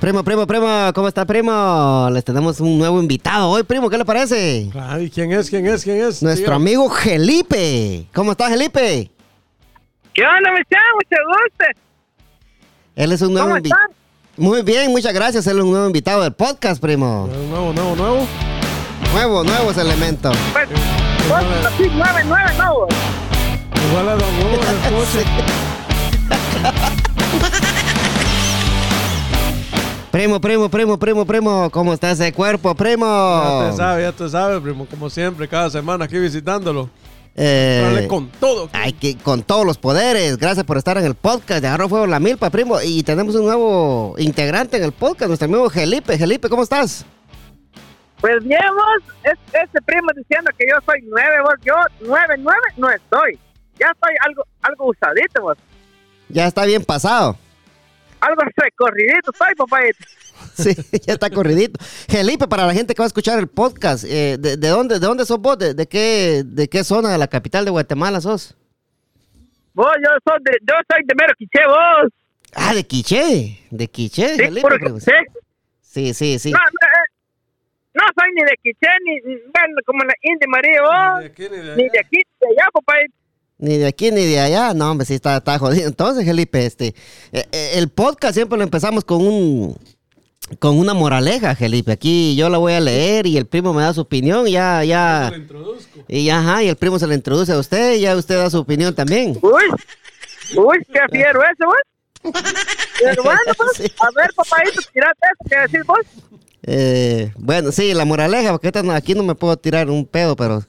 Primo, primo, primo, ¿cómo está, primo? Les tenemos un nuevo invitado hoy, primo, ¿qué le parece? Ay, ¿quién es? ¿Quién es? ¿Quién es? Nuestro amigo Gelipe. ¿Cómo está, Gelipe? ¿Qué onda, mi chavo? Mucho gusto. Él es un nuevo ¿Cómo invitado. Muy bien, muchas gracias. Él es un nuevo invitado del podcast, primo. Nuevo, nuevo, nuevo. Nuevo, nuevos elementos. Pues, igual vos, nueve, nueve, no, vos. Igual a Don Hugo en el coche. Primo, primo, primo, primo, primo. ¿Cómo está ese cuerpo, primo? Ya te sabe, ya te sabe, primo. Como siempre, cada semana aquí visitándolo. Eh, Dale con todo. Hay que, con todos los poderes. Gracias por estar en el podcast de Agarro Fuego la Milpa, primo. Y tenemos un nuevo integrante en el podcast, nuestro amigo Gelipe. Gelipe, ¿cómo estás? Pues bien, vos, es, ese primo diciendo que yo soy nueve, vos. Yo nueve, nueve no estoy. Ya estoy algo, algo usadito, vos. Ya está bien pasado. Algo recorridito estoy, papayito. Sí, ya está corridito. Gelipe, para la gente que va a escuchar el podcast, eh, de, de dónde, ¿de dónde sos vos? ¿De, de qué, ¿De qué zona de la capital de Guatemala sos? Vos, yo soy de, yo soy de mero quiché, vos. Ah, de Quiché. De Quiché, Sí, primo. quiché. Sí, sí, sí. No, no, eh, no soy ni de quiché, ni, ni- bueno, como la India María, vos. Ni de aquí ni de Ni de aquí, de allá, papayito. Ni de aquí ni de allá. No, hombre, sí está, está jodido. Entonces, Felipe, este, eh, eh, el podcast siempre lo empezamos con un con una moraleja, Felipe. Aquí yo la voy a leer y el primo me da su opinión y ya, Lo ya, introduzco. y ya, ajá, y el primo se le introduce a usted y ya usted da su opinión también. Uy, uy, qué fiero eso, vos. Pero bueno, pues, Sí. a ver, papayito, tirate eso, ¿qué decís vos? Eh, bueno, sí, la moraleja, porque aquí no me puedo tirar un pedo, pero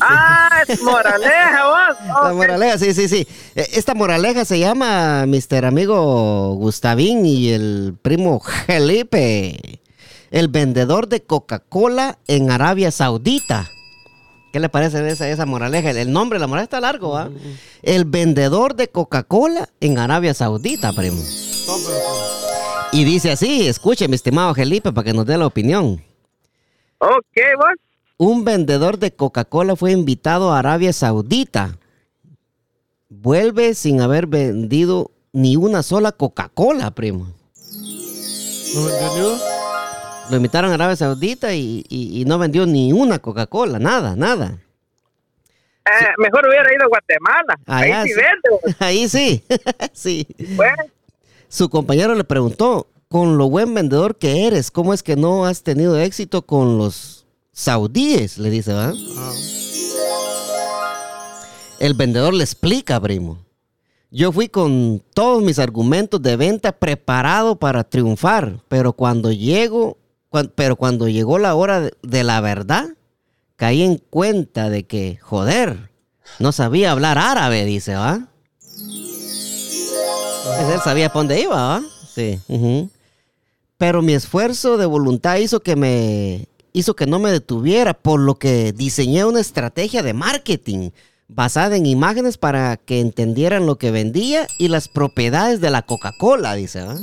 Ah, es moraleja, vos. La moraleja, sí, sí, sí. Eh, Esta moraleja se llama Mr. Amigo Gustavín y el primo Felipe, el vendedor de Coca-Cola en Arabia Saudita. ¿Qué le parece esa, esa moraleja? El, nombre de la moraleja está largo, ¿ah? El vendedor de Coca-Cola en Arabia Saudita, primo. Y dice así, escuche, mi estimado Felipe, para que nos dé la opinión. Ok, vos. Un vendedor de Coca-Cola fue invitado a Arabia Saudita. Vuelve sin haber vendido ni una sola Coca-Cola, primo. ¿No vendió? Lo invitaron a Arabia Saudita y, y- y no vendió ni una Coca-Cola, nada, nada. Eh, mejor hubiera ido a Guatemala. Allá Ahí sí sí. vende. Ahí sí, sí. Bueno, Su compañero le preguntó, con lo buen vendedor que eres, ¿cómo es que no has tenido éxito con los saudíes? Le dice, ¿va? Ah, El vendedor le explica, primo. Yo fui con todos mis argumentos de venta preparado para triunfar, pero cuando llego, pero cuando llegó la hora de, de la verdad, caí en cuenta de que, joder, no sabía hablar árabe, dice, ¿va? Pues él sabía para dónde iba, ¿va? Sí. Pero mi esfuerzo de voluntad hizo que me hizo que no me detuviera, por lo que diseñé una estrategia de marketing basada en imágenes para que entendieran lo que vendía y las propiedades de la Coca-Cola, dice, ¿va?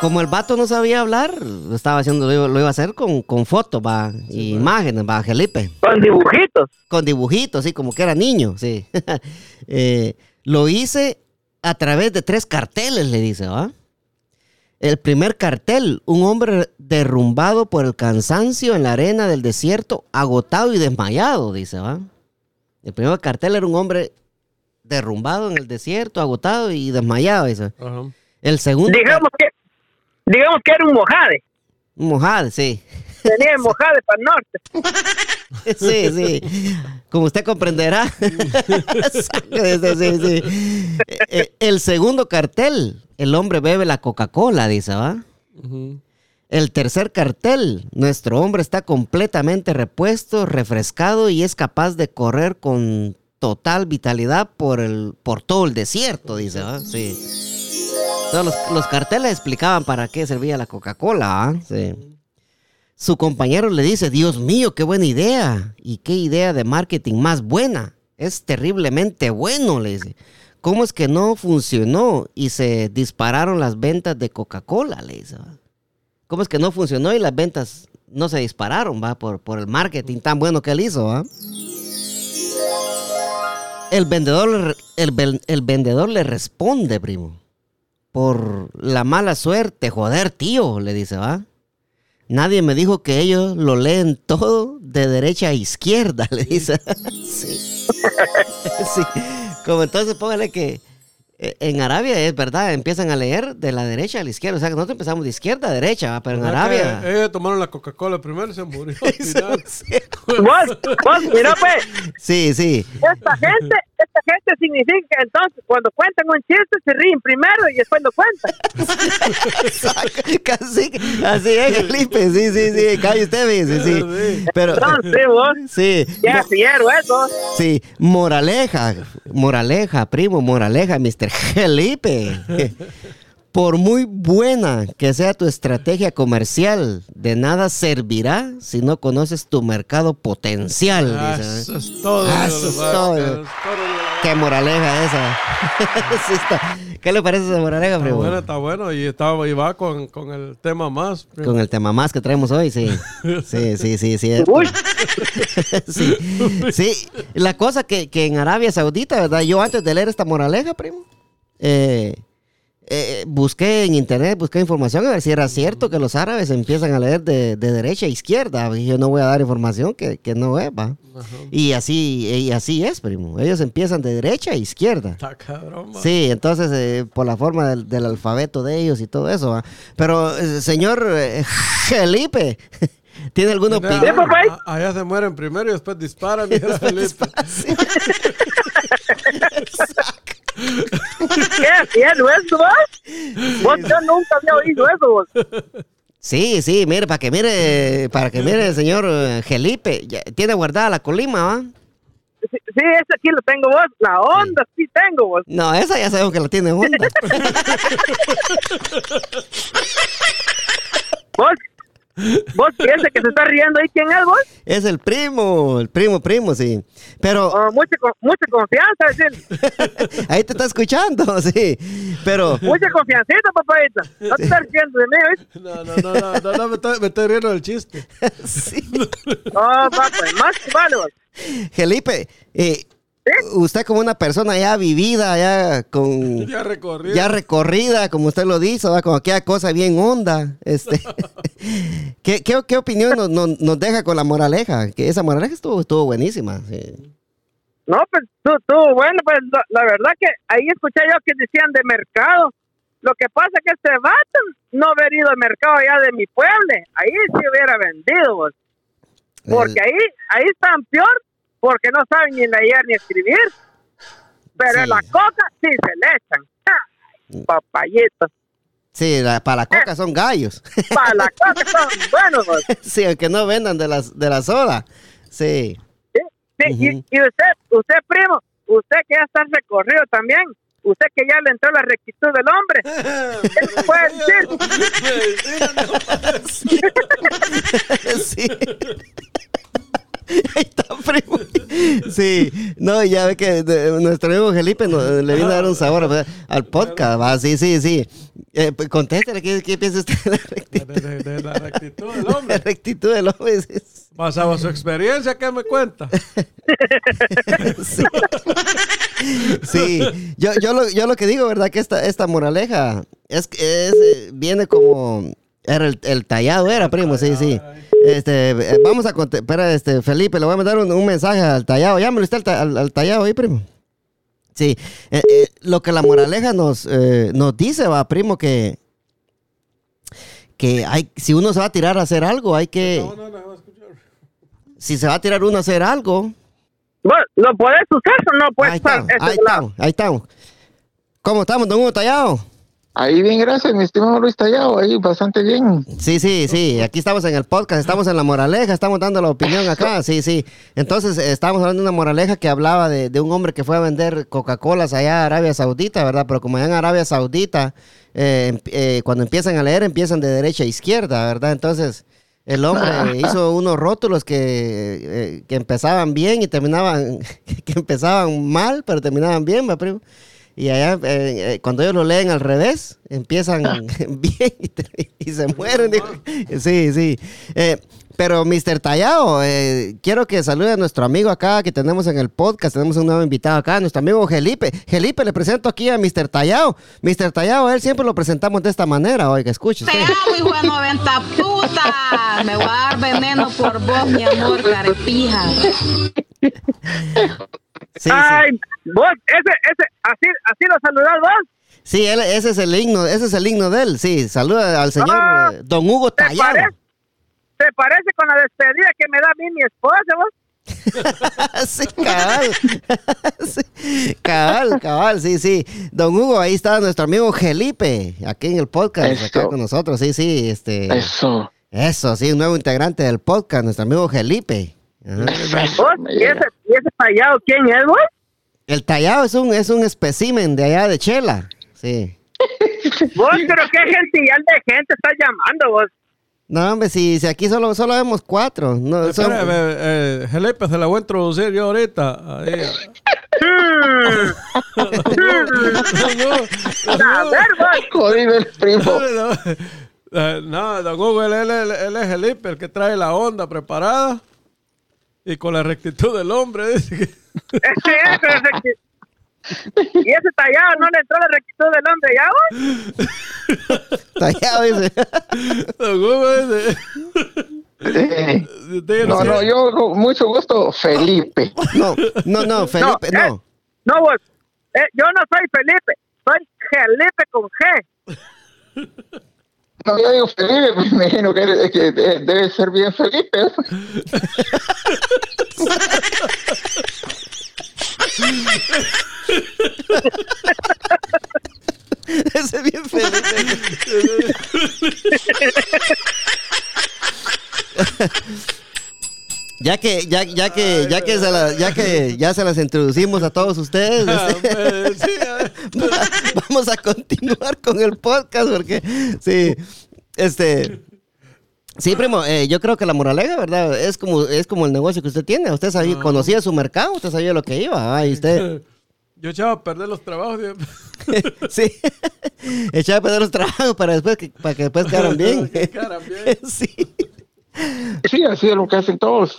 Como el vato no sabía hablar, lo estaba haciendo, lo iba, lo iba a hacer con, con fotos, va, y imágenes, va, Felipe con dibujitos. con dibujitos, sí, como que era niño, sí. Eh, lo hice a través de tres carteles, le dice, ¿va? El primer cartel, un hombre derrumbado por el cansancio en la arena del desierto, agotado y desmayado, dice, ¿va? El primer cartel era un hombre derrumbado en el desierto, agotado y desmayado, dice. ajá. El segundo, Digamos que, digamos que era un mojade. un mojado, sí. Tenía el mojade para el norte. Sí, sí. Como usted comprenderá. sí, sí, sí. Eh, El segundo cartel, el hombre bebe la Coca-Cola, dice, ¿va? El tercer cartel, nuestro hombre está completamente repuesto, refrescado y es capaz de correr con total vitalidad por, el, por todo el desierto, dice, ¿va? Sí. Todos los, los carteles explicaban para qué servía la Coca-Cola, ¿ah? Sí. Su compañero le dice, Dios mío, qué buena idea. Y qué idea de marketing más buena. Es terriblemente bueno, le dice. ¿Cómo es que no funcionó y se dispararon las ventas de Coca-Cola? Le dice. ¿Cómo es que no funcionó y las ventas no se dispararon, va? Por, por el marketing tan bueno que él hizo, va. El vendedor, el, el vendedor le responde, primo. por la mala suerte. Joder, tío, le dice, va. Nadie me dijo que ellos lo leen todo de derecha a izquierda, le dice. sí. sí. Como entonces póngale que eh, en Arabia es verdad, empiezan a leer de la derecha a la izquierda. O sea, que nosotros empezamos de izquierda a derecha, ¿va? pero en Arabia. que Ellos tomaron la Coca-Cola primero y se murió. al final. Vos, vos, mira pues, Sí, sí. esta gente, esta gente significa que entonces cuando cuentan un chiste se ríen primero y después lo cuentan. Casi, así es, Felipe. Sí, sí, sí. Calle usted, dice, sí. Pero, Entonces vos, sí. ya fiero eso. Sí, moraleja, moraleja, primo, moraleja, Mr. Felipe. Por muy buena que sea tu estrategia comercial, de nada servirá si no conoces tu mercado potencial. Ah, ¿eh? Eso es todo. Ah, eso es todo. Qué moraleja esa. Sí está. ¿Qué le parece esa moraleja, Está primo? bueno, está bueno. Y, estaba, y va con, con el tema más. Con el tema más que traemos hoy, sí. Sí, sí, sí, sí. Uy, sí, sí. La cosa que, que en Arabia Saudita, ¿verdad? Yo antes de leer esta moraleja, primo, eh, eh, busqué en internet, busqué información a ver si era cierto que los árabes empiezan a leer de, de derecha a izquierda. Y yo no voy a dar información que, que no es, ¿va? Y así, y así es, primo. Ellos empiezan de derecha a izquierda. Está cabrón, man. Sí, entonces eh, por la forma del, del alfabeto de ellos y todo eso. ¿va? Pero, eh, señor eh, Felipe, ¿tiene alguna Mira, opinión? papá. a- Allá se mueren primero y después disparan. mira, Felipe. Qué fiero eso vos. Vos yo nunca había oído eso vos. Sí, sí, mire, para que mire, para que mire señor Felipe, tiene guardada la colima, ¿va? Sí, sí, ese aquí lo tengo vos. La onda sí tengo vos. No, esa ya sabemos que la tiene Honda. Vos, vos piensas que se está riendo ahí quién es vos. es el primo, el primo, primo, sí. Pero Oh, mucha, mucha confianza, decir. ahí te está escuchando, sí. Pero Mucha confiancita, papadita. No te estás riendo de mí, ¿oíste? No, no, no, no, no, no, me, estoy, me estoy riendo del chiste. sí. Oh, pues, más que vale. Felipe, eh, usted como una persona ya vivida, ya con Ya ya recorrida, como usted lo dice, ¿va? con aquella cosa bien honda. Este, ¿qué, qué, qué opinión nos, nos- nos deja con la moraleja? Que esa moraleja estuvo, estuvo buenísima. sí. No, pues tú, bueno, pues la, la verdad que ahí escuché yo que decían de mercado. Lo que pasa es que este vato no haber ido al mercado allá de mi pueblo. Ahí sí hubiera vendido, vos. Porque ahí, ahí están peor, porque no saben ni leer ni escribir. Pero Sí. en la coca sí se le echan. Ay, papayito. sí, la- para la coca son gallos. Para la coca son buenos, vos. sí, aunque no vendan de, las, de la soda. Sí. Sí, sí, y, usted, usted primo, usted que ya está recorrido también, usted que ya le entró la rectitud del hombre, ¿qué puede decir? sí. Ahí está, primo. Sí, no, ya ve que de- nuestro amigo Felipe nos- le vino a dar un sabor ¿verdad? al podcast. Va, sí, sí, sí. Eh, pues, contéstele, ¿qué, qué piensa usted de la rectitud, De, de- de la rectitud del la hombre. rectitud del hombre? Basado en su experiencia, ¿qué me cuenta? Sí, Sí. Yo, yo, lo, yo lo que digo, ¿verdad? Que esta, esta moraleja es, eh, viene como... Era el, el tallado, era, primo, sí, sí. Este, eh, vamos a contar, espera, este, Felipe, le voy a mandar un, un mensaje al tallado. Llámelo usted al, ta- al- al tallado ahí, primo. Sí, eh, eh, lo que la moraleja nos, eh, nos dice, va, primo, que, que hay, si uno se va a tirar a hacer algo, hay que, No, no, no, no, escuchar. si se va a tirar uno a hacer algo, Vos, ¿Lo podés usar o no puedes ahí estamos, ahí estamos, ahí estamos. ¿Cómo estamos, don Hugo Tallado? Ahí bien, gracias, mi estimado Luis Tallado, ahí bastante bien. Sí, sí, sí, aquí estamos en el podcast, estamos en la moraleja, estamos dando la opinión acá, sí, sí. Entonces, eh, estábamos hablando de una moraleja que hablaba de, de un hombre que fue a vender Coca-Colas allá a Arabia Saudita, ¿verdad? Pero como allá en Arabia Saudita, eh, em- eh, cuando empiezan a leer, empiezan de derecha a izquierda, ¿verdad? Entonces, el hombre hizo unos rótulos que, eh, que empezaban bien y terminaban, que empezaban mal, pero terminaban bien, ¿va, primo? Y allá, eh, eh, cuando ellos lo leen al revés, empiezan bien y, te- y se mueren. Sí, sí. Eh, pero, Mr. Tallao, eh, quiero que salude a nuestro amigo acá que tenemos en el podcast. Tenemos un nuevo invitado acá, nuestro amigo Gelipe. Gelipe, le presento aquí a Mr. Tallao. Mr. Tallao, a él siempre lo presentamos de esta manera. Oiga, escuche Te amo, hijo de 90 puta. Me voy a dar veneno por vos, mi amor, carepija. Sí, vos, ese, ese, así, así lo saludás vos. Sí, él- ese es el himno, ese es el himno de él. Sí, saluda al señor Ah, eh, Don Hugo ¿Te parece? ¿Te parece con la despedida que me da a mí mi esposa, vos? sí, cabal. Sí, cabal, cabal, sí, sí. Don Hugo, ahí está nuestro amigo Gelipe, aquí en el podcast, acá con nosotros, sí, sí, este. Eso. Eso, sí, un nuevo integrante del podcast, nuestro amigo Gelipe. Ajá. ¿Vos? ¿Y ese, ¿Y ese tallado quién es, vos? El tallado es un, es un espécimen de allá de Chela, sí. Vos, pero qué gentillal de gente está llamando, vos. No, hombre, si, si aquí solo, solo vemos cuatro. No, son- Espérame, eh, Felipe, se la voy a introducir yo ahorita. Ahí. A ver. Jodido el primo. No, eh, no, don Hugo, él, él- él- es el que trae la onda preparada y con la rectitud del hombre. Dice que, y ese tallado no le entró la rectitud del hombre, ¿ya vos? Tallado, dice. Eh, No, no, yo con mucho gusto, Felipe. No, no, no, Felipe, eh, no. No, vos. Eh, yo no soy Felipe, soy Felipe con G. No, yo digo Felipe, pues me imagino que, eres- que de- debe ser bien Felipe. Ese es bien Felipe. Ya que, ya, ya que, ya que, se la- ya que ya se las introducimos a todos ustedes, Ah, este, ah, vamos a continuar con el podcast porque sí, este, sí, primo, eh, yo creo que la moraleja, verdad, es como, es como el negocio que usted tiene. Usted sabía, conocía su mercado, usted sabía lo que iba, ah, y usted, Yo echaba a perder los trabajos. sí, echaba a perder los trabajos para después que, para que después quedaran bien. Que quedaran bien. sí, Sí, así es lo que hacen todos.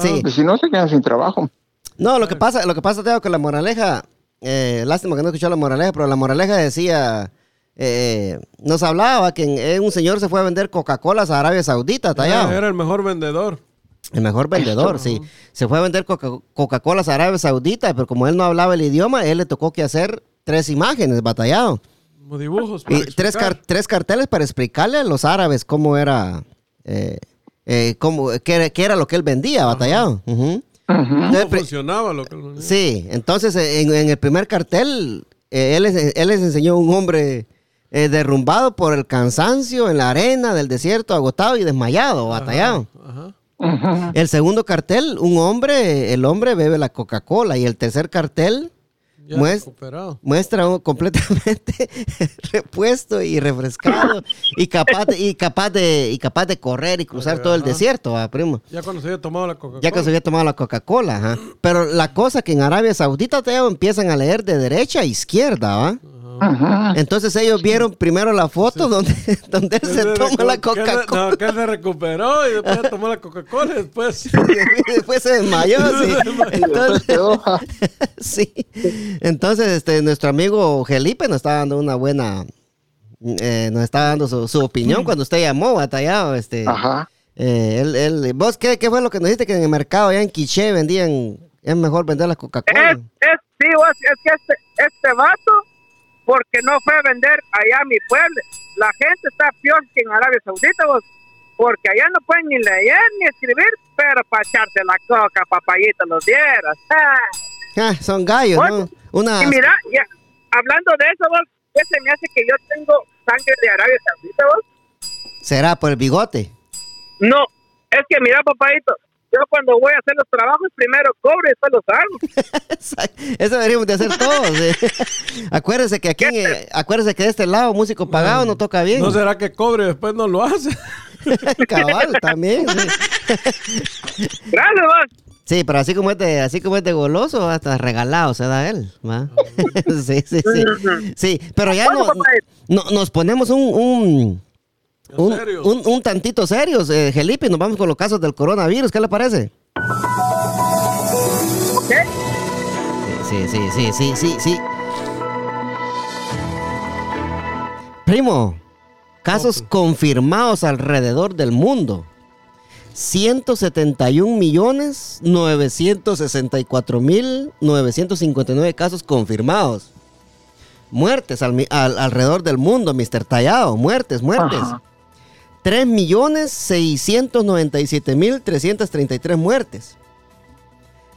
sí. Si no, se quedan sin trabajo. No, lo que pasa, lo que pasa, Teo, que la moraleja, eh, lástima que no escuchó la moraleja, pero la moraleja decía, eh, nos hablaba que eh, un señor se fue a vender Coca-Cola a Arabia Saudita, tallado. Era el mejor vendedor. El mejor vendedor, sí. Se fue a vender Coca- Coca-Cola a Arabia Saudita, pero como él no hablaba el idioma, él le tocó que hacer tres imágenes, batallado. Como dibujos. para Y tres, car- tres carteles para explicarle a los árabes cómo era, eh, eh, cómo, qué, era, qué era lo que él vendía, batallado. Ujú. Ujú. ¿Cómo Entonces, pri- funcionaba lo que él Sí, entonces eh, en, en el primer cartel, eh, él, les, él les enseñó un hombre eh, derrumbado por el cansancio en la arena del desierto, agotado y desmayado, batallado. Ajá. El segundo cartel, un hombre, el hombre bebe la Coca-Cola. Y el tercer cartel Ya Muest- recuperado. muestra un completamente repuesto y refrescado y capaz de, y capaz de, y capaz de correr y cruzar todo el Ajá. desierto, ¿va, primo. Ya cuando se había tomado la Coca-Cola. Ya que se había tomado la Coca-Cola. Pero la cosa que en Arabia Saudita Teo, empiezan a leer de derecha a izquierda, ¿va? Entonces ellos vieron primero la foto donde, donde él se toma la Coca-Cola. No, que él se recuperó y después tomó la Coca-Cola y después... Y después se desmayó, sí. Entonces, quedó, sí. Entonces, este, nuestro amigo Felipe nos está dando una buena, eh, nos está dando su, su opinión cuando usted llamó, batallado, este. Ajá. eh, él, él- ¿Vos qué, qué fue lo que nos dijiste que en el mercado allá en Quiché vendían, es mejor vender la Coca-Cola? Es, es, sí, es que este, este vato, porque no fue a vender allá a mi pueblo. La gente está peor que en Arabia Saudita, vos, porque allá no pueden ni leer ni escribir, pero para echarte la coca, papayita, los dieras. Ah. Ah, son gallos, ¿no? Una, Y mira, ya, hablando de eso, vos, ¿qué se me hace que yo tengo sangre de Arabia Saudita, vos? será por el bigote. No, es que mira, papayito, yo cuando voy a hacer los trabajos, primero cobro y después los hago. Eso deberíamos de hacer todos. eh. acuérdese que aquí, eh, acuérdese que de este lado músico pagado no toca bien. ¿No será que cobre y después no lo hace? Cabal, también. sí. Gracias, vos. Sí, pero así como es de, así como es de goloso, hasta regalado se da él, ¿va? sí, sí, sí. Sí, pero ya no, no- nos ponemos un, un, un, un- un tantito serios, eh, Felipe, nos vamos con los casos del coronavirus, ¿qué le parece? ¿Qué? Sí, sí, sí, sí, sí, sí. Primo, casos confirmados alrededor del mundo. 171 millones 964 mil 959 casos confirmados. Muertes al al- alrededor del mundo, Mr. Tallado. Muertes, muertes. Ajá. 3 millones 697 mil 333 muertes.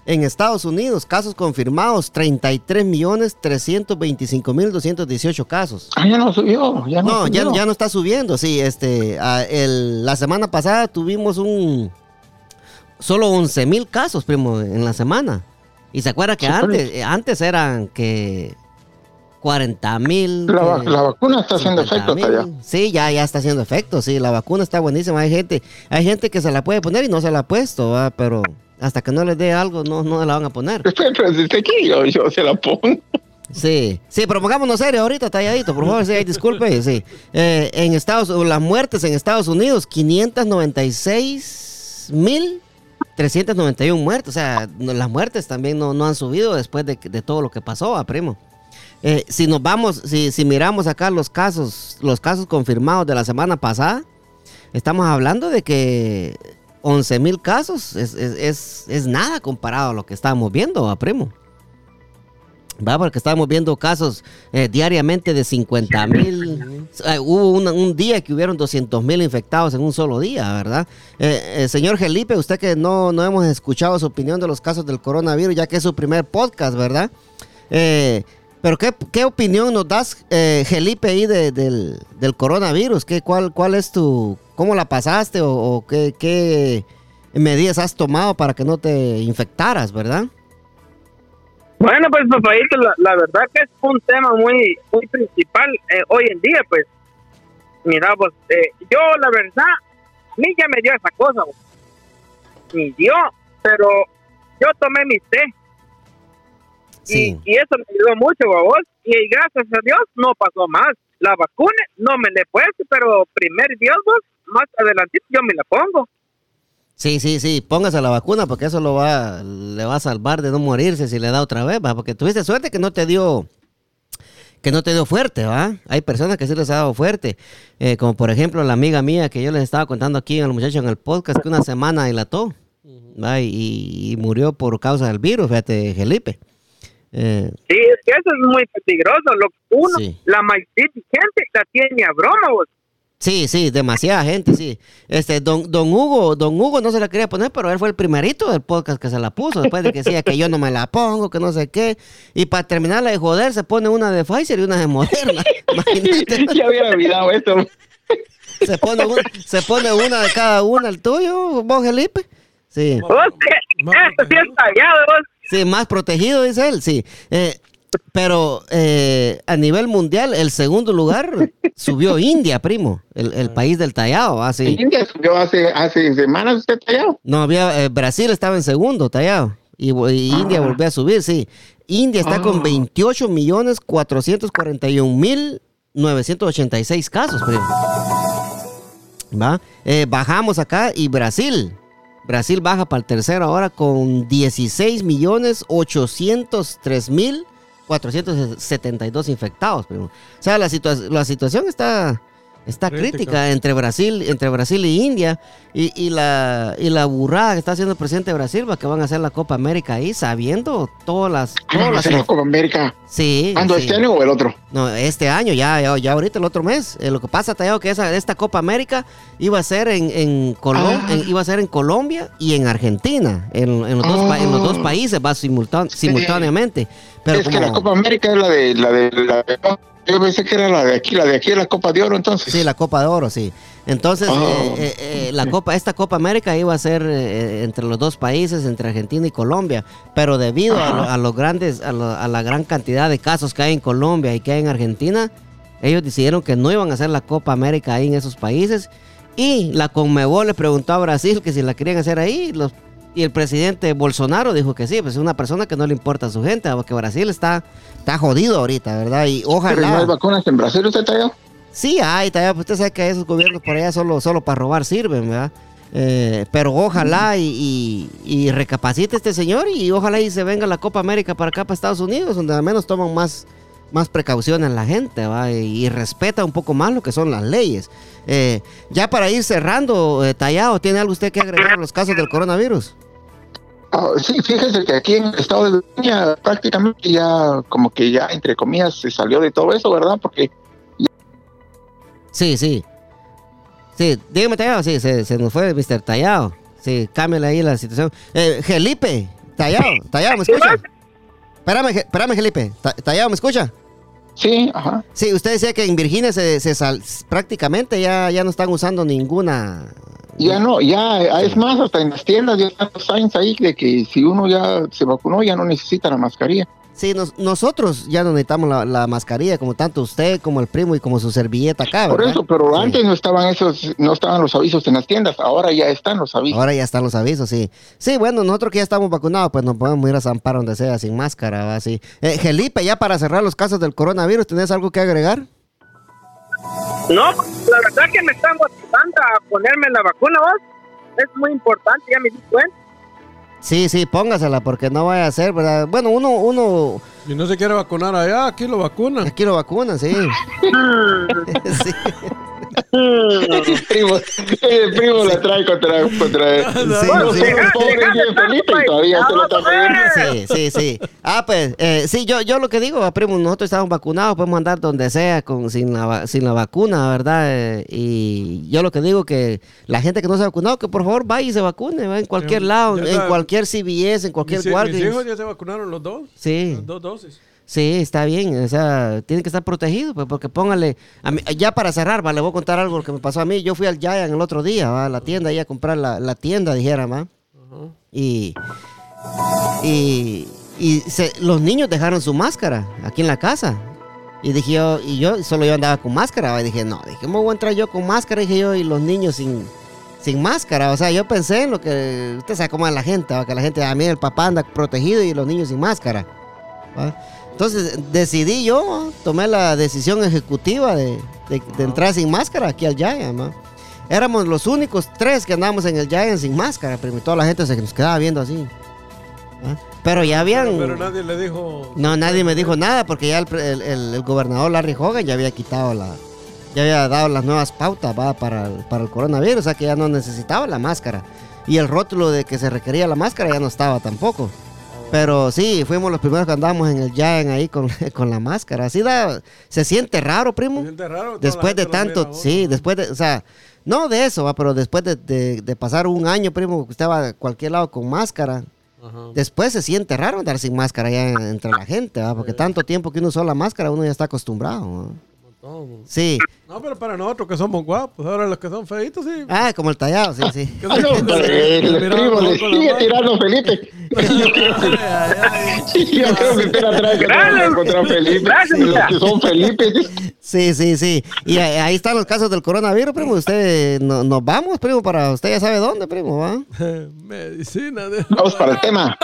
En Estados Unidos, casos confirmados, 33 millones 325 mil 218 casos. Ah, ya no subió. Ya no, No, ya, subió. ya no está subiendo, sí. Este, a- el- la semana pasada tuvimos un... Solo 11 mil casos, primo, en la semana. Y se acuerda que Sí, antes, eh, antes eran que 40 mil. La, va- que la vacuna está haciendo 50 efecto. Sí, ya, ya está haciendo efecto, sí. La vacuna está buenísima. Hay gente, hay gente que se la puede poner y no se la ha puesto, ¿va? pero hasta que no les dé algo, no, no la van a poner. Pero desde aquí yo, yo se la pongo. Sí, sí, pero pongámonos serio ahorita, talladito, por favor, sí, disculpe, sí. Eh, en Estados las muertes en Estados Unidos, 596 mil 391 muertes, o sea, las muertes también no, no han subido después de, que- de todo lo que pasó, a primo. Eh, si nos vamos, si, si miramos acá los casos, los casos confirmados de la semana pasada, estamos hablando de que 11 mil casos es, es, es- es nada comparado a lo que estábamos viendo, a primo. Va, porque estábamos viendo casos eh, diariamente de 50 mil. Eh, hubo un día que hubieron 200 mil infectados en un solo día, ¿verdad? Eh, señor Felipe, usted que no, no hemos escuchado su opinión de los casos del coronavirus, ya que es su primer podcast, ¿verdad? Pero ¿qué, qué opinión nos das, eh, Felipe, ahí de- del, del coronavirus? ¿Qué, cuál, ¿Cuál es tu... ¿Cómo la pasaste o, qué, qué medidas has tomado para que no te infectaras, verdad? Bueno, pues papadito, la, la verdad que es un tema muy muy principal eh, hoy en día, pues. Mira, pues eh, yo la verdad, a mí ya me dio esa cosa, pues. me dio, pero yo tomé mi té Sí. y, y eso me ayudó mucho, vos. Y gracias a Dios no pasó más. La vacuna no me la he puesto, pero primer Dios, vos, más adelantito yo me la pongo. Sí, sí, sí, póngase la vacuna porque eso lo va, le va a salvar de no morirse si le da otra vez, ¿va? porque tuviste suerte que no te dio, que no te dio fuerte, ¿va? Hay personas que sí les ha dado fuerte, eh, como por ejemplo la amiga mía que yo les estaba contando aquí a los muchachos en el podcast que una semana dilató, ¿va? Y, y murió por causa del virus, fíjate, Felipe. Eh, Sí, es que eso es muy peligroso. Lo, uno, Sí. la mayoría de gente la tiene a broma, vos. Sí, sí, demasiada gente, sí. Este, don, don Hugo, don Hugo no se la quería poner, pero él fue el primerito del podcast que se la puso, después de que decía que yo no me la pongo, que no sé qué. Y para terminarla de joder, se pone una de Pfizer y una de Moderna. Imagínate, ya había olvidado esto. se pone, un- se pone una de cada una, el tuyo, vos, Felipe. Sí, eso sí es tallado, vos. Sí, más protegido, dice él, sí. Eh, pero eh, a nivel mundial, el segundo lugar subió India, primo, el, el país del tallado, así. India subió hace, hace semanas usted tallado. No, había, eh, Brasil estaba en segundo, tallado. Y, India volvió a subir, sí. India está con 28 millones 441 mil 986 casos, primo. ¿Va? Eh, bajamos acá y Brasil. Brasil baja para el tercero ahora con 16 millones 803 mil 472 infectados. O sea, la, situa- la situación está, está crítica. Crítica. entre Brasil, entre Brasil y India. Y, y la, y la burrada que está haciendo el presidente de Brasil va que van a hacer la Copa América ahí, sabiendo todas las... Ah, Todas va a las la Copa América. sí, ¿Cuándo sí. este año o el otro? No, este año, ya, ya, ya ahorita el otro mes. Eh, lo que pasa, Tallado, que esa, esta Copa América iba a ser en, en, Colom- Ah. en- iba a ser en Colombia y en Argentina. En, en los, dos, pa- en los dos Ah. países va simultán- simultáneamente. Pero es que la Copa América es la de la de la de- yo pensé que era la de aquí, la de aquí es la Copa de Oro entonces. Sí, la Copa de Oro, sí. Entonces, Oh. eh, eh, eh, la Copa, esta Copa América iba a ser eh, entre los dos países, entre Argentina y Colombia, pero debido a, lo- a los grandes, a, lo- a la gran cantidad de casos que hay en Colombia y que hay en Argentina, ellos decidieron que no iban a hacer la Copa América ahí en esos países y la Conmebol le preguntó a Brasil que si la querían hacer ahí, los Y el presidente Bolsonaro dijo que sí, pues es una persona que no le importa a su gente, porque Brasil está, está jodido ahorita, ¿verdad? Y Pero no hay ojalá... vacunas en Brasil, ¿usted está allá? Sí, hay, todavía, pues usted sabe que esos gobiernos por allá solo, solo para robar sirven, ¿verdad? Eh, pero ojalá y, y- y recapacite este señor y ojalá y se venga la Copa América para acá, para Estados Unidos, donde al menos toman más, más precauciones la gente, ¿va? Y, y respeta un poco más lo que son las leyes. Eh, ya para ir cerrando, eh, Tallado, ¿tiene algo usted que agregar a los casos del coronavirus? Ah, sí, fíjese que aquí en el estado de Virginia prácticamente ya, como que ya, entre comillas, se salió de todo eso, ¿verdad? Porque Sí, sí. Sí, dígame Tallado, sí, se, se nos fue Mr. Tallado. Sí, cámbiale ahí la situación. Eh, Felipe, Tallado, Tallado, ¿me escucha? Espérame, espérame, Felipe. Ta- Tallado, ¿me escucha? sí, ajá. Sí, usted decía que en Virginia se, se sal- prácticamente ya, ya no están usando ninguna... Ya no, ya, es más, hasta en las tiendas ya están los signs ahí de que si uno ya se vacunó ya no necesita la mascarilla. Sí, nos- nosotros ya no necesitamos la, la mascarilla, como tanto usted, como el primo y como su servilleta acá, Por eso, pero Sí. antes no estaban esos, no estaban los avisos en las tiendas, ahora ya están los avisos. Ahora ya están los avisos, sí. Sí, bueno, nosotros que ya estamos vacunados, pues nos podemos ir a zampar donde sea sin máscara, ¿va? Sí. Eh, Felipe, ya para cerrar los casos del coronavirus, ¿tenés algo que agregar? No, la verdad que me están motivando a ponerme la vacuna, vos. Es muy importante, ya me di cuenta. Sí, sí, póngasela, porque no vaya a ser, ¿verdad? Bueno, uno, uno, Y no se quiere vacunar allá, aquí lo vacunan. aquí lo vacunan, sí. sí. El primo, el primo la trae contra, contra Sí, no, sí. sí, el pobre bien Felipe y todavía se lo está. Sí, sí, sí. Ah, pues, eh, sí, yo, yo lo que digo, ah, primo, nosotros estamos vacunados, podemos andar donde sea con, sin, la, sin la vacuna, ¿verdad? Eh, y yo lo que digo que la gente que no se ha vacunado, que por favor vaya y se vacune, va en cualquier lado, en la- cualquier CVS, en cualquier mis, mis Walgreens. hijos ya se vacunaron los dos. Sí. Las dos dosis. Sí, está bien, o sea, tiene que estar protegido, pues, porque póngale, a mí- ya para cerrar, va, le voy a contar algo que me pasó a mí, yo fui al Giant el otro día, va, a la tienda, ahí a comprar la, la tienda, dijera, va, y, y, y se- los niños dejaron su máscara aquí en la casa, y dije yo, y yo solo yo andaba con máscara, va, y dije, no, dije, ¿cómo voy a entrar yo con máscara? Dije yo, y los niños sin, sin máscara, o sea, yo pensé en lo que, usted sabe cómo es la gente, va, que la gente, a mí el papá anda protegido y los niños sin máscara, va. Entonces decidí yo, tomé la decisión ejecutiva de, de- de entrar sin máscara aquí al Giant. ¿no? Éramos los únicos tres que andábamos en el Giant sin máscara, y toda la gente se nos quedaba viendo así. ¿ah? Pero ya habían... Pero, pero nadie le dijo. No, nadie me dijo nada porque ya el, el- el- el gobernador Larry Hogan ya había quitado la... Ya había dado las nuevas pautas ¿va? Para, el, para el coronavirus, o sea que ya no necesitaba la máscara. Y el rótulo de que se requería la máscara ya no estaba tampoco. Pero sí, fuimos los primeros que andamos en el Giant ahí con, con la máscara. Así da, se siente raro, primo. Se siente raro, Después de tanto, mira sí, después de, o sea, no de eso, ¿va? pero después de, de- de pasar un año, primo, que usted va a cualquier lado con máscara, Ajá. después se siente raro andar sin máscara ya en- entre la gente, ¿va? porque tanto tiempo que uno usó la máscara, uno ya está acostumbrado. ¿va? Todo. Sí, No, pero para nosotros que somos guapos, ahora los que son feitos, sí. ah, como el tallado, sí, sí. Ah, el primo le sigue tirando Felipe. Yo creo que, yo creo que usted la trae contra, Gracias. contra Felipe. Gracias, Y los que son Felipe. Sí, sí, sí. Y ahí ahí están los casos del coronavirus, primo. Usted, no- nos vamos, primo, para usted ya sabe dónde, primo, ¿va? Medicina. De... Vamos para el tema.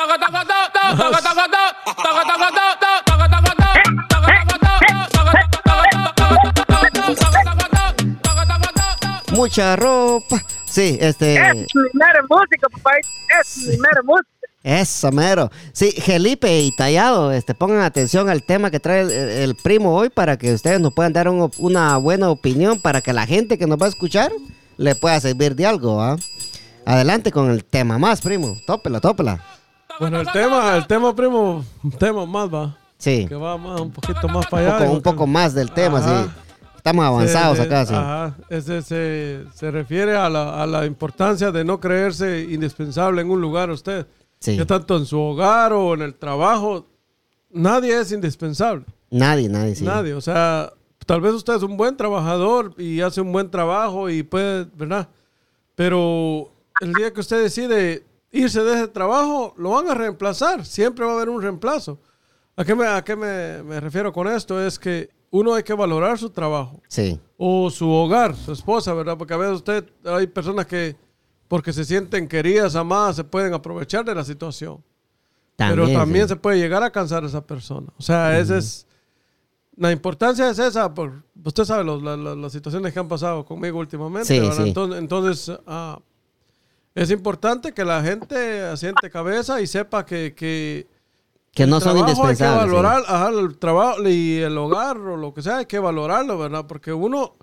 Mucha ropa. Sí, este... Es mi mera música, papá. Es mi mera música. Eso, mero. Sí, Felipe y Tallado, este, pongan atención al tema que trae el, el primo hoy para que ustedes nos puedan dar un- una buena opinión para que la gente que nos va a escuchar le pueda servir de algo, ¿ah? Adelante con el tema más, primo. Tópela, tópela. Bueno, el tema, el tema, primo, un tema más va. Sí, Que va más, un poquito más para un allá. poco, un poco más del tema, Ajá. sí. Estamos avanzados Se- acá, sí. Ajá. Ese se, se refiere a la, a la importancia de no creerse indispensable en un lugar usted. Sí. Ya tanto en su hogar o en el trabajo, nadie es indispensable. Nadie, nadie, sí. Nadie. O sea, tal vez usted es un buen trabajador y hace un buen trabajo y puede, ¿verdad? Pero el día que usted decide irse de ese trabajo, lo van a reemplazar. Siempre va a haber un reemplazo. ¿A qué me, a qué me, me refiero con esto? Es que uno hay que valorar su trabajo Sí, o su hogar, su esposa, ¿verdad? Porque a veces usted, hay personas que porque se sienten queridas, amadas, se pueden aprovechar de la situación. También, Pero también sí. se puede llegar a cansar a esa persona. O sea, esa es... La importancia es esa, por, usted sabe los- la- la- las situaciones que han pasado conmigo últimamente. Sí, sí. Entonces, entonces, ah, es importante que la gente asiente cabeza y sepa que, que Que no son indispensables. Hay que valorar, ajá, el trabajo y el hogar o lo que sea, hay que valorarlo, ¿verdad? Porque uno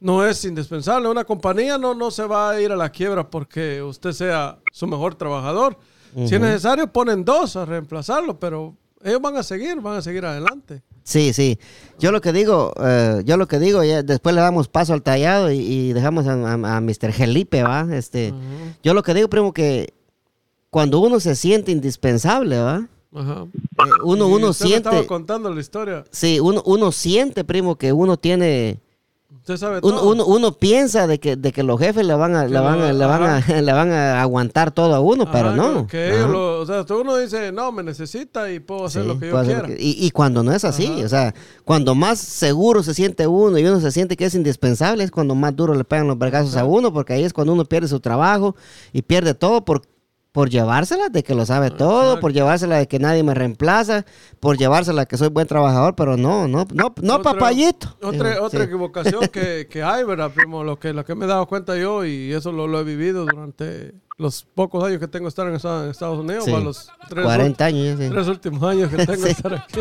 no es indispensable. Una compañía no, no se va a ir a la quiebra porque usted sea su mejor trabajador. Si es necesario, ponen dos a reemplazarlo, pero ellos van a seguir, van a seguir adelante. Sí, sí. Yo lo que digo, eh, yo lo que digo, ya después le damos paso al tallado y, y dejamos a, a, a Mr. Felipe, ¿va? Este, Yo lo que digo, primo, que cuando uno se siente indispensable, ¿va? Ajá. Eh, uno, Y uno me siente, estaba contando la historia. sí, uno, uno siente, primo, que uno tiene, sabe uno, todo. uno, uno piensa de que, de que los jefes le van a, le van a, le van a, le van a aguantar todo a uno, pero no. Que, que ellos Ajá. lo- o sea, uno dice, no, me necesita y puedo hacer Sí, lo que yo quiera. que- y, y cuando no es así, Ajá. o sea, cuando más seguro se siente uno y uno se siente que es indispensable, es cuando más duro le pegan los vergazos a uno, porque ahí es cuando uno pierde su trabajo y pierde todo por, por llevársela de que lo sabe todo, por llevársela de que nadie me reemplaza, por llevársela de que soy buen trabajador, pero no, no, no, no, Otra- papayito. Otra, otra sí. equivocación que, que hay, ¿verdad, primo? Lo que, lo que me he dado cuenta yo, y eso lo, lo he vivido durante los pocos años que tengo de estar en Estados, Unidos, Sí. para los tres, 40 años, sí. tres últimos años que tengo Sí. estar aquí.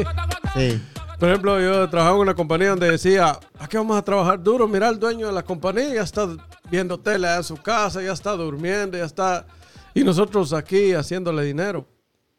Sí. Por ejemplo, yo trabajaba en una compañía donde decía, ¿a qué vamos a trabajar duro? Mira, el dueño de la compañía ya está viendo tele en su casa, ya está durmiendo, ya está... Y nosotros aquí haciéndole dinero.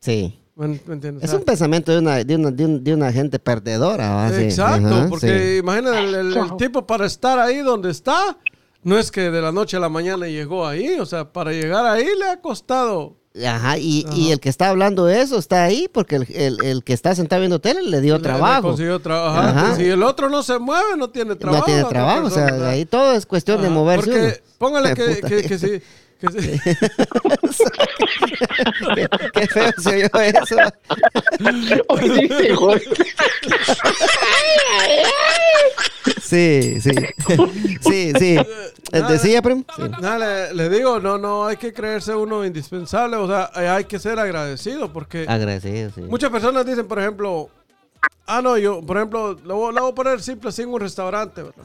Sí. ¿Me, me entiendes? Es un pensamiento de una, de una, de un- de una gente perdedora. ¿va? Sí. Exacto, Ajá, porque sí. imagina el, el- el tipo para estar ahí donde está, no es que de la noche a la mañana llegó ahí, o sea, para llegar ahí le ha costado. Ajá, y, y el que está hablando de eso está ahí porque el, el- el que está sentado viendo tele le dio le- le trabajo. consiguió trabajar. Ajá. Si el otro no se mueve, no tiene trabajo. no tiene trabajo, o sea, ahí todo es cuestión de moverse Porque uno. póngale que, que, que sí. Sí. qué, qué feo se oyó eso. Sí. Sí, sí. Sí, sí. Eh, ¿Decía, primo? Sí. Nada, le, le digo, no, no hay que creerse uno indispensable, o sea, hay- hay que ser agradecido porque Agradecido, sí. Muchas personas dicen, por ejemplo, ah, no, yo, por ejemplo, le voy, le voy a poner simple así en un restaurante, ¿verdad?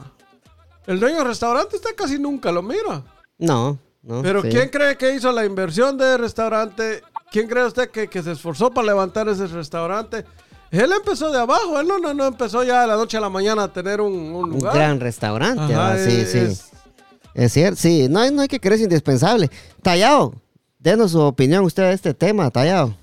El dueño del restaurante usted casi nunca lo mira. No, no. Pero sí. ¿quién cree que hizo la inversión del restaurante? ¿Quién cree usted que, que se esforzó para levantar ese restaurante? Él empezó de abajo, él no, no, no empezó ya de la noche a la mañana a tener un, un Un lugar. gran restaurante, sí, es- sí. es- Es cierto, sí. No, hay- no hay que creerse indispensable. Tallado, denos su opinión usted de este tema, Tallado.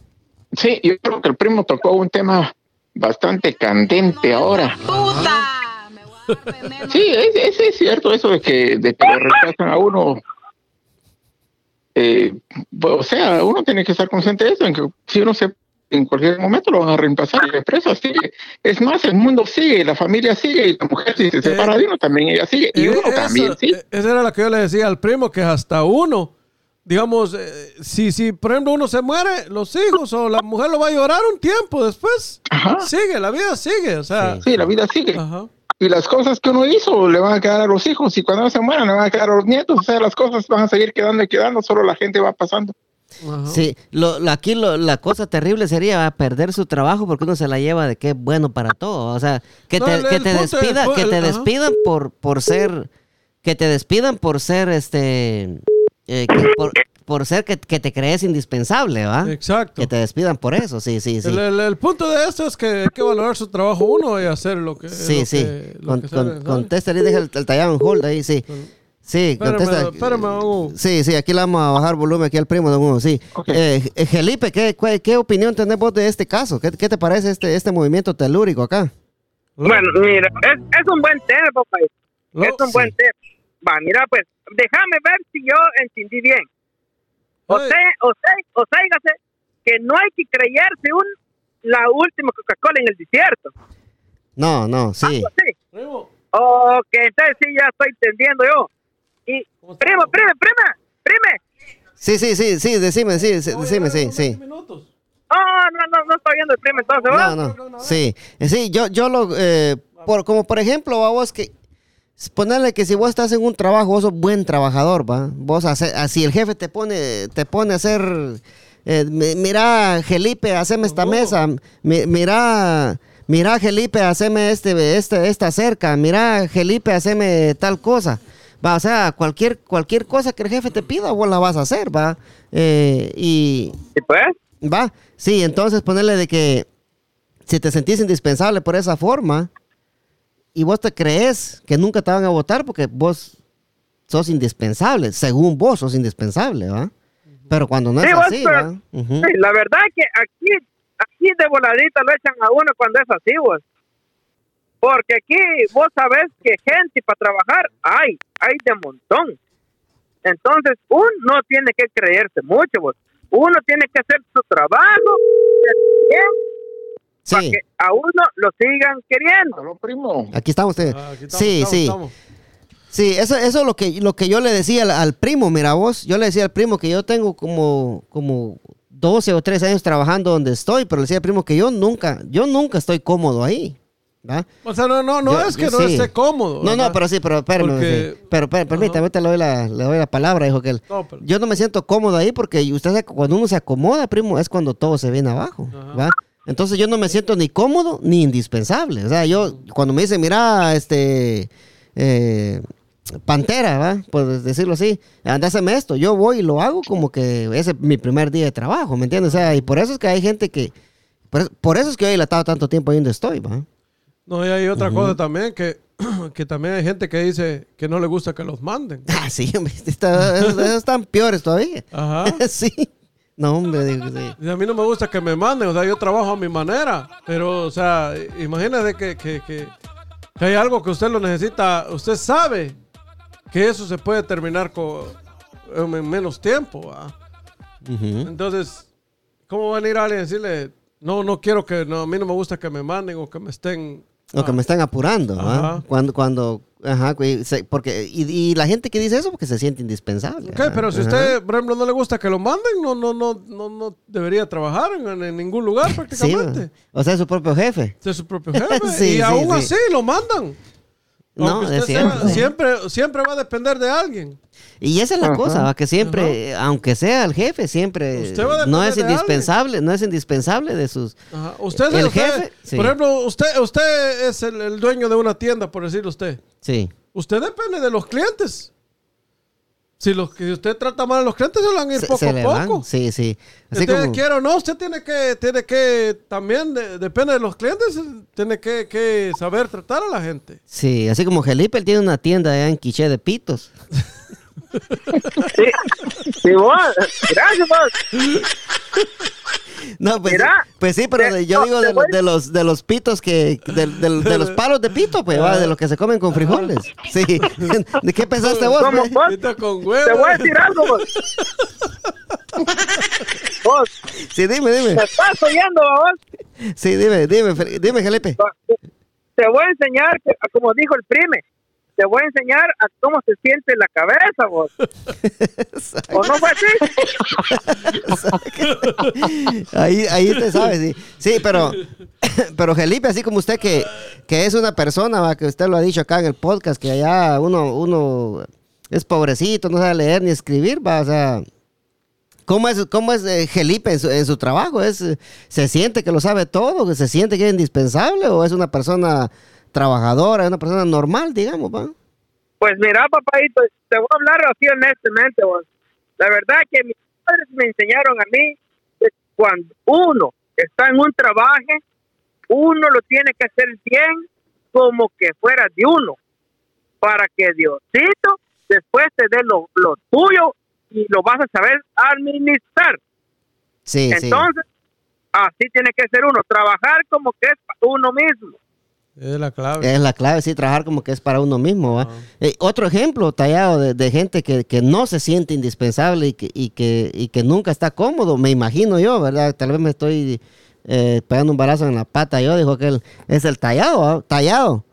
Sí, yo creo que el primo tocó un tema bastante candente ahora. Puta, me voy a. Sí, es, es- es cierto eso de que, de que lo reemplazan a uno. Eh, pues, o sea, uno tiene que estar consciente de eso, en que si uno se en cualquier momento lo van a reemplazar la empresa sigue. Es más, el mundo sigue, la familia sigue y la mujer si se separa de uno también ella sigue y Eh, uno eso, también, sí. eh, Esa era la que yo le decía al primo, que hasta uno, digamos, eh, si, si por ejemplo uno se muere, los hijos o la mujer lo va a llorar un tiempo después. Ajá. Sigue, la vida sigue, o sea. Sí, la vida sigue. Ajá. Y las cosas que uno hizo le van a quedar a los hijos y cuando se mueran le van a quedar a los nietos. O sea, las cosas van a seguir quedando y quedando, solo la gente va pasando. ajá. Sí, lo, lo- aquí lo- la cosa terrible sería perder su trabajo porque uno se la lleva de que es bueno para todo. O sea, que No, te, que te despida, el- que te despidan por, por ser, que te despidan por ser este, eh, que por, por ser que, que te crees indispensable, ¿va? Exacto. Que te despidan por eso, sí, sí, sí. El, el- el punto de esto es que hay que valorar su trabajo uno y hacer lo que. Sí, lo sí. que- lo Con, que contesta y deja el, el tallado en hold ahí, sí. Sí, Espérame, contesta. espérame. Sí, sí, aquí le vamos a bajar volumen aquí al primo de uno, sí. Ok. Eh, eh, Felipe, ¿qué, opinión tenés vos de este caso? ¿Qué, qué te parece este, este movimiento telúrico acá? Bueno, mira, es, es un buen tema, papá. Es un buen tema. Va, mira, pues, déjame ver si yo entendí bien. O sea, o sea, o sea, que no hay que creerse un la última Coca-Cola en el desierto. No, no, sí. Algo así. Primo, Ok, entonces sí, ya estoy entendiendo yo. Y, primo, primo, prima, prime. Sí, sí, sí, sí, decime, sí, sí, ¿cómo decime, sí, sí. 20 minutos? Oh, no, no, no estoy viendo el primo entonces, ¿va? No, no, sí, sí, yo, yo lo, eh, por, como por ejemplo, vos que Ponerle que si vos estás en un trabajo, vos sos buen trabajador, ¿va? Vos hace, así el jefe te pone, te pone a hacer, eh, mi- mira, Felipe, haceme esta mesa, mi- mira, mira, Felipe, haceme este, este, esta cerca, mira, Felipe, haceme tal cosa. Va, o sea, cualquier, cualquier cosa que el jefe te pida, vos la vas a hacer, ¿va? Eh, y, ¿Y pues? Va, sí, entonces ponerle de que si te sentís indispensable por esa forma y vos te crees que nunca te van a votar porque vos sos indispensable, según vos sos indispensable, ¿va? Pero cuando no es Sí, vos, así, ¿va? Ujú. Sí, la verdad que aquí, aquí de voladita lo echan a uno cuando es así, vos. Porque aquí vos sabés que gente para trabajar hay, hay de montón. Entonces, uno no tiene que creerse mucho, vos. Uno tiene que hacer su trabajo bien para Sí, que a uno lo sigan queriendo. Primo. aquí estamos. usted. Ah, aquí estamos, sí, estamos, sí. estamos. Sí, eso, eso es lo que, lo que yo le decía al, al primo, mira vos, yo le decía al primo que yo tengo como, como 12 o 13 años trabajando donde estoy, pero le decía al primo que yo nunca, yo nunca estoy cómodo ahí, ¿va? O sea, no, no, no Yo- es que no sí. esté cómodo. No, no, ¿verdad? pero sí, pero espérame. Porque- sí. Pero, pero permítame, ahorita le doy la, le doy la palabra, dijo que él. No, pero- Yo no me siento cómodo ahí porque usted sabe que cuando uno se acomoda, primo, es cuando todo se viene abajo, Ajá. ¿va? Entonces yo no me siento ni cómodo ni indispensable. O sea, yo cuando me dicen, mira, este, eh, pantera, ¿va? Por decirlo así, andáseme esto, yo voy y lo hago como que ese es mi primer día de trabajo, ¿me entiendes? O sea, y por eso es que hay gente que, por, eso- por eso es que yo he dilatado tanto tiempo ahí donde estoy, ¿va? No, y hay otra cosa también, que, que también hay gente que dice que no le gusta que los manden. Ah, sí, hombre, está- esos, esos están peores todavía. Ajá. sí. No, hombre, digo, sí. Y a mí no me gusta que me manden, o sea, yo trabajo a mi manera, pero, o sea, imagínese que, que, que, que hay algo que usted lo necesita, usted sabe que eso se puede terminar con, en menos tiempo. Entonces, ¿cómo va a ir alguien a decirle, no, no quiero que, no, a mí no me gusta que me manden o que me estén... O que me están apurando. Cuando, cuando, ajá, porque, y, y la gente que dice eso porque se siente indispensable. Ok, pero si Ajá. usted, por ejemplo, no le gusta que lo manden, no, no, no, no, no debería trabajar en, en ningún lugar prácticamente. o sea, es su propio jefe. de su propio jefe. Sí, y sí, aún sí. así lo mandan. No, sea- siempre, siempre va a depender de alguien. Y esa es la Ajá. cosa, ¿va? que siempre, aunque sea el jefe, siempre Usted va a no es de indispensable, no es indispensable de sus... Ajá. Usted, El usted- jefe, sí. por ejemplo, usted, usted es el, el dueño de una tienda, por decirlo usted. Sí. Usted depende de los clientes. Si los que usted trata mal a los clientes, se lo van a ir Se, poco se a le poco. van. Sí, sí. Así usted como... quiere o no, usted tiene que, tiene que también, de- depende de los clientes, tiene que, que saber tratar a la gente. Sí, así como Felipe, él tiene una tienda allá en Quiché de Pitos. Sí, sí vos, gracias vos. No, pues, pues sí, pero te- de- yo no, digo te de, de los de los pitos que de, de- de los palos de pito, pues, va, de los que se comen con frijoles. Sí. ¿De qué pensaste vos? ¿Cómo pues? vos? Te voy a decir algo vos. Vos, Sí, dime, dime. ¿me estás oyendo vos? Sí, dime, dime, dime, Felipe. Te voy a enseñar, como dijo el prime, te voy a enseñar a cómo se siente la cabeza vos. ¿O no fue así? Ahí, ahí te sabes, sí. Sí, pero, pero Felipe, así como usted que, que es una persona, va, que usted lo ha dicho acá en el podcast, que allá uno, uno es pobrecito, no sabe leer ni escribir, va, o sea, ¿cómo es, cómo es eh, Felipe en su, en su trabajo? ¿Es, ¿Se siente que lo sabe todo? ¿Que se siente que es indispensable? ¿O es una persona trabajadora, es una persona normal, digamos, va? Pues mira, papadito, te voy a hablar así honestamente vos. La verdad que mis padres me enseñaron a mí que cuando uno está en un trabajo, uno lo tiene que hacer bien como que fuera de uno, para que Diosito después te dé lo, lo tuyo y lo vas a saber administrar. Sí, sí. Entonces, así tiene que ser uno, trabajar como que es uno mismo. Es la clave. Es la clave, sí, trabajar como que es para uno mismo. ¿va? Eh, otro ejemplo tallado de, de gente que, que no se siente indispensable y que, y, que, y que nunca está cómodo, me imagino yo, ¿verdad? Tal vez me estoy eh, pegando un balazo en la pata yo, dijo que él es el tallado, ¿va? tallado.